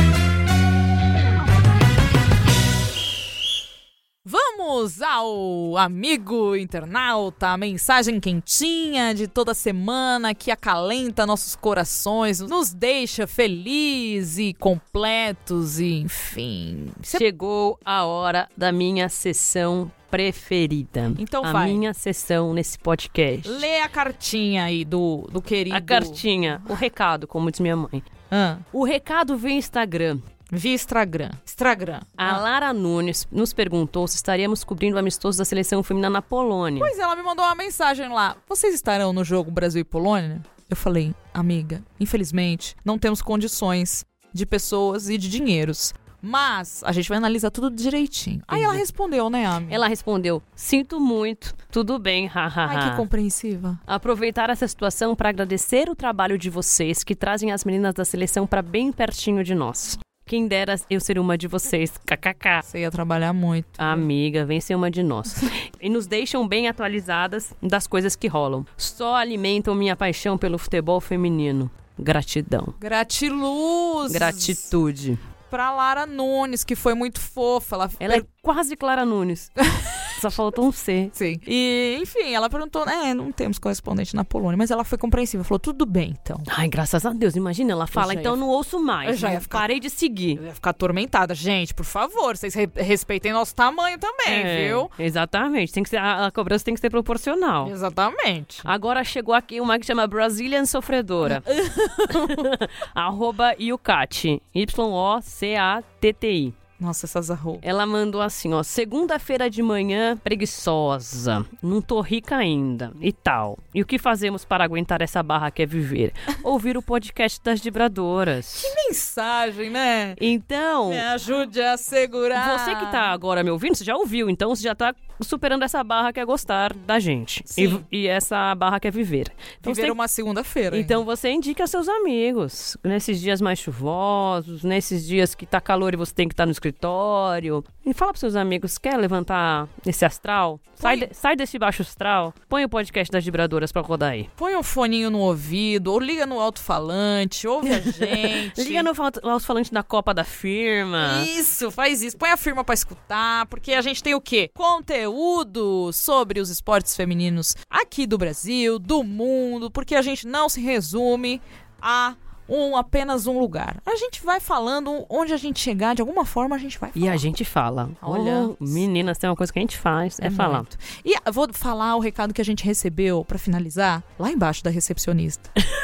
Vamos ao amigo internauta, a mensagem quentinha de toda semana que acalenta nossos corações, nos deixa felizes e completos e enfim. Chegou a hora da minha sessão preferida. Então a vai. minha sessão nesse podcast. Lê a cartinha aí do, do querido. A cartinha, o recado, como diz minha mãe. Ah, O recado vem Instagram. Via Instagram. Instagram. A Lara Nunes nos perguntou se estaríamos cobrindo o amistoso da seleção feminina na Polônia. Pois ela me mandou uma mensagem lá. Vocês estarão no jogo Brasil e Polônia? Eu falei, amiga, infelizmente, não temos condições de pessoas e de dinheiros. Mas a gente vai analisar tudo direitinho. Aí ela respondeu, né, Ami? Ela respondeu: Sinto muito, tudo bem, hahaha. Ai, que compreensiva. Aproveitar essa situação para agradecer o trabalho de vocês que trazem as meninas da seleção para bem pertinho de nós. Quem dera eu ser uma de vocês, kkk. Você ia trabalhar muito. Amiga, vem ser uma de nós. e nos deixam bem atualizadas das coisas que rolam. Só alimentam minha paixão pelo futebol feminino. Gratidão. Gratiluz. Gratitude. Pra Lara Nunes, que foi muito fofa. Ela, Ela é quase Clara Nunes. Só faltou um C. Sim. E, enfim, ela perguntou, né, não temos correspondente na Polônia, mas ela foi compreensiva, falou, tudo bem, então. Ai, graças a Deus. Imagina, ela fala, ia então eu não ouço mais. Eu já ia não ficar- Parei de seguir. Eu ia ficar atormentada. Gente, por favor, vocês re- respeitem nosso tamanho também, É, viu? Exatamente. Tem que ser, a, a cobrança tem que ser proporcional. Exatamente. Agora chegou aqui uma que chama Brazilian Sofredora. Arroba Yucati. Y-O-C-A-T-T-I. Nossa, essas arroba. Ela mandou assim, ó. Segunda-feira de manhã, preguiçosa. Não tô rica ainda. E tal. E o que fazemos para aguentar essa barra que é viver? Ouvir o podcast das vibradoras. Mensagem, né? Então, Me ajude a segurar. você que tá agora me ouvindo, você já ouviu, então você já tá superando essa barra que é gostar da gente. Sim. E, e essa barra que é viver. Então, Viver você- uma segunda-feira. então você indica seus amigos. Nesses dias mais chuvosos, nesses dias que tá calor e você tem que estar no escritório. E fala pros seus amigos, quer levantar esse astral? Sai, de- sai desse baixo astral. Põe o podcast das vibradoras pra rodar aí. Põe um foninho no ouvido, ou liga no alto-falante, ouve a gente. Liga no fal- aos falantes da Copa da firma. Isso, faz isso. Põe a firma pra escutar, porque a gente tem o quê? Conteúdo sobre os esportes femininos aqui do Brasil, do mundo, porque a gente não se resume a um apenas um lugar. A gente vai falando onde a gente chegar, de alguma forma a gente vai falar. E a gente fala. Olha. Oh, meninas, tem uma coisa que a gente faz, é, falar. muito. E eu vou falar o recado que a gente recebeu pra finalizar lá embaixo da recepcionista.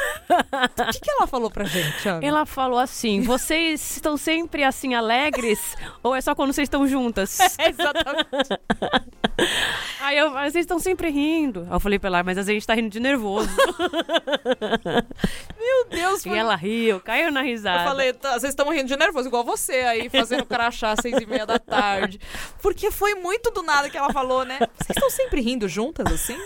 O que, que ela falou pra gente? Ana? Ela falou assim: vocês estão sempre assim alegres? ou é só quando vocês estão juntas? Exatamente. Aí eu, "Mas vocês estão sempre rindo. Aí eu falei pra ela, mas a gente tá rindo de nervoso. Meu Deus, e foi ela riu, caiu na risada. Eu falei, tá, vocês estão rindo de nervoso, igual você aí, fazendo crachá às seis e meia da tarde. Porque foi muito do nada que ela falou, né? Vocês estão sempre rindo juntas, assim?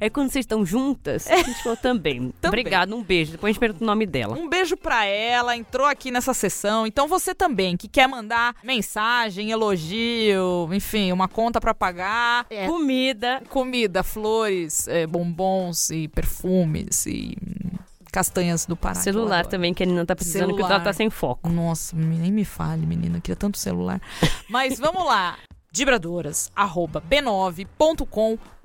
É quando vocês estão juntas? A gente falou também. Obrigada, um beijo. Depois a gente pergunta o nome dela. Um beijo pra ela, entrou aqui nessa sessão. Então você também, que quer mandar mensagem, elogio, enfim, uma conta pra pagar. É, Comida. comida, flores, é, bombons e perfumes e castanhas do Pará. que Celular também, que a Nina tá precisando, que Celular. ela tá sem foco. Nossa, nem me fale, menina. Eu queria tanto celular. Mas vamos lá. Dibradoras, arroba b9.com.br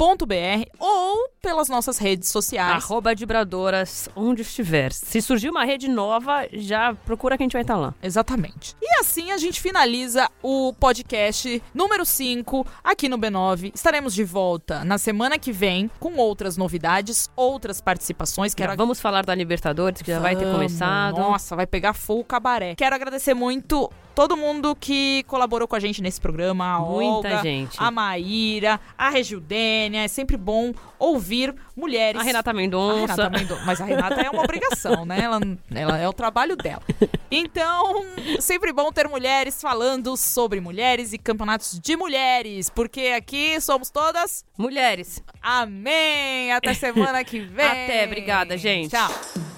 ou pelas nossas redes sociais. Arroba Vibradoras, onde estiver. Se surgir uma rede nova, já procura que a gente vai estar lá. Exatamente. E assim a gente finaliza o podcast número 5 aqui no B9. Estaremos de volta na semana que vem com outras novidades, outras participações. Quero Vamos falar da Libertadores, que já vai ter começado. Nossa, vai pegar fogo o cabaré. Quero agradecer muito todo mundo que colaborou com a gente nesse programa. A Muita Olga, gente. A Maíra, a Regildênia. É sempre bom ouvir mulheres. A Renata A Mendonça. Renata Mendonça. Mas a Renata é uma obrigação, né? Ela, ela é o trabalho dela. Então, sempre bom ter mulheres falando sobre mulheres e campeonatos de mulheres, porque aqui somos todas Mulheres. Amém! Até semana que vem. Até, obrigada, gente. Tchau.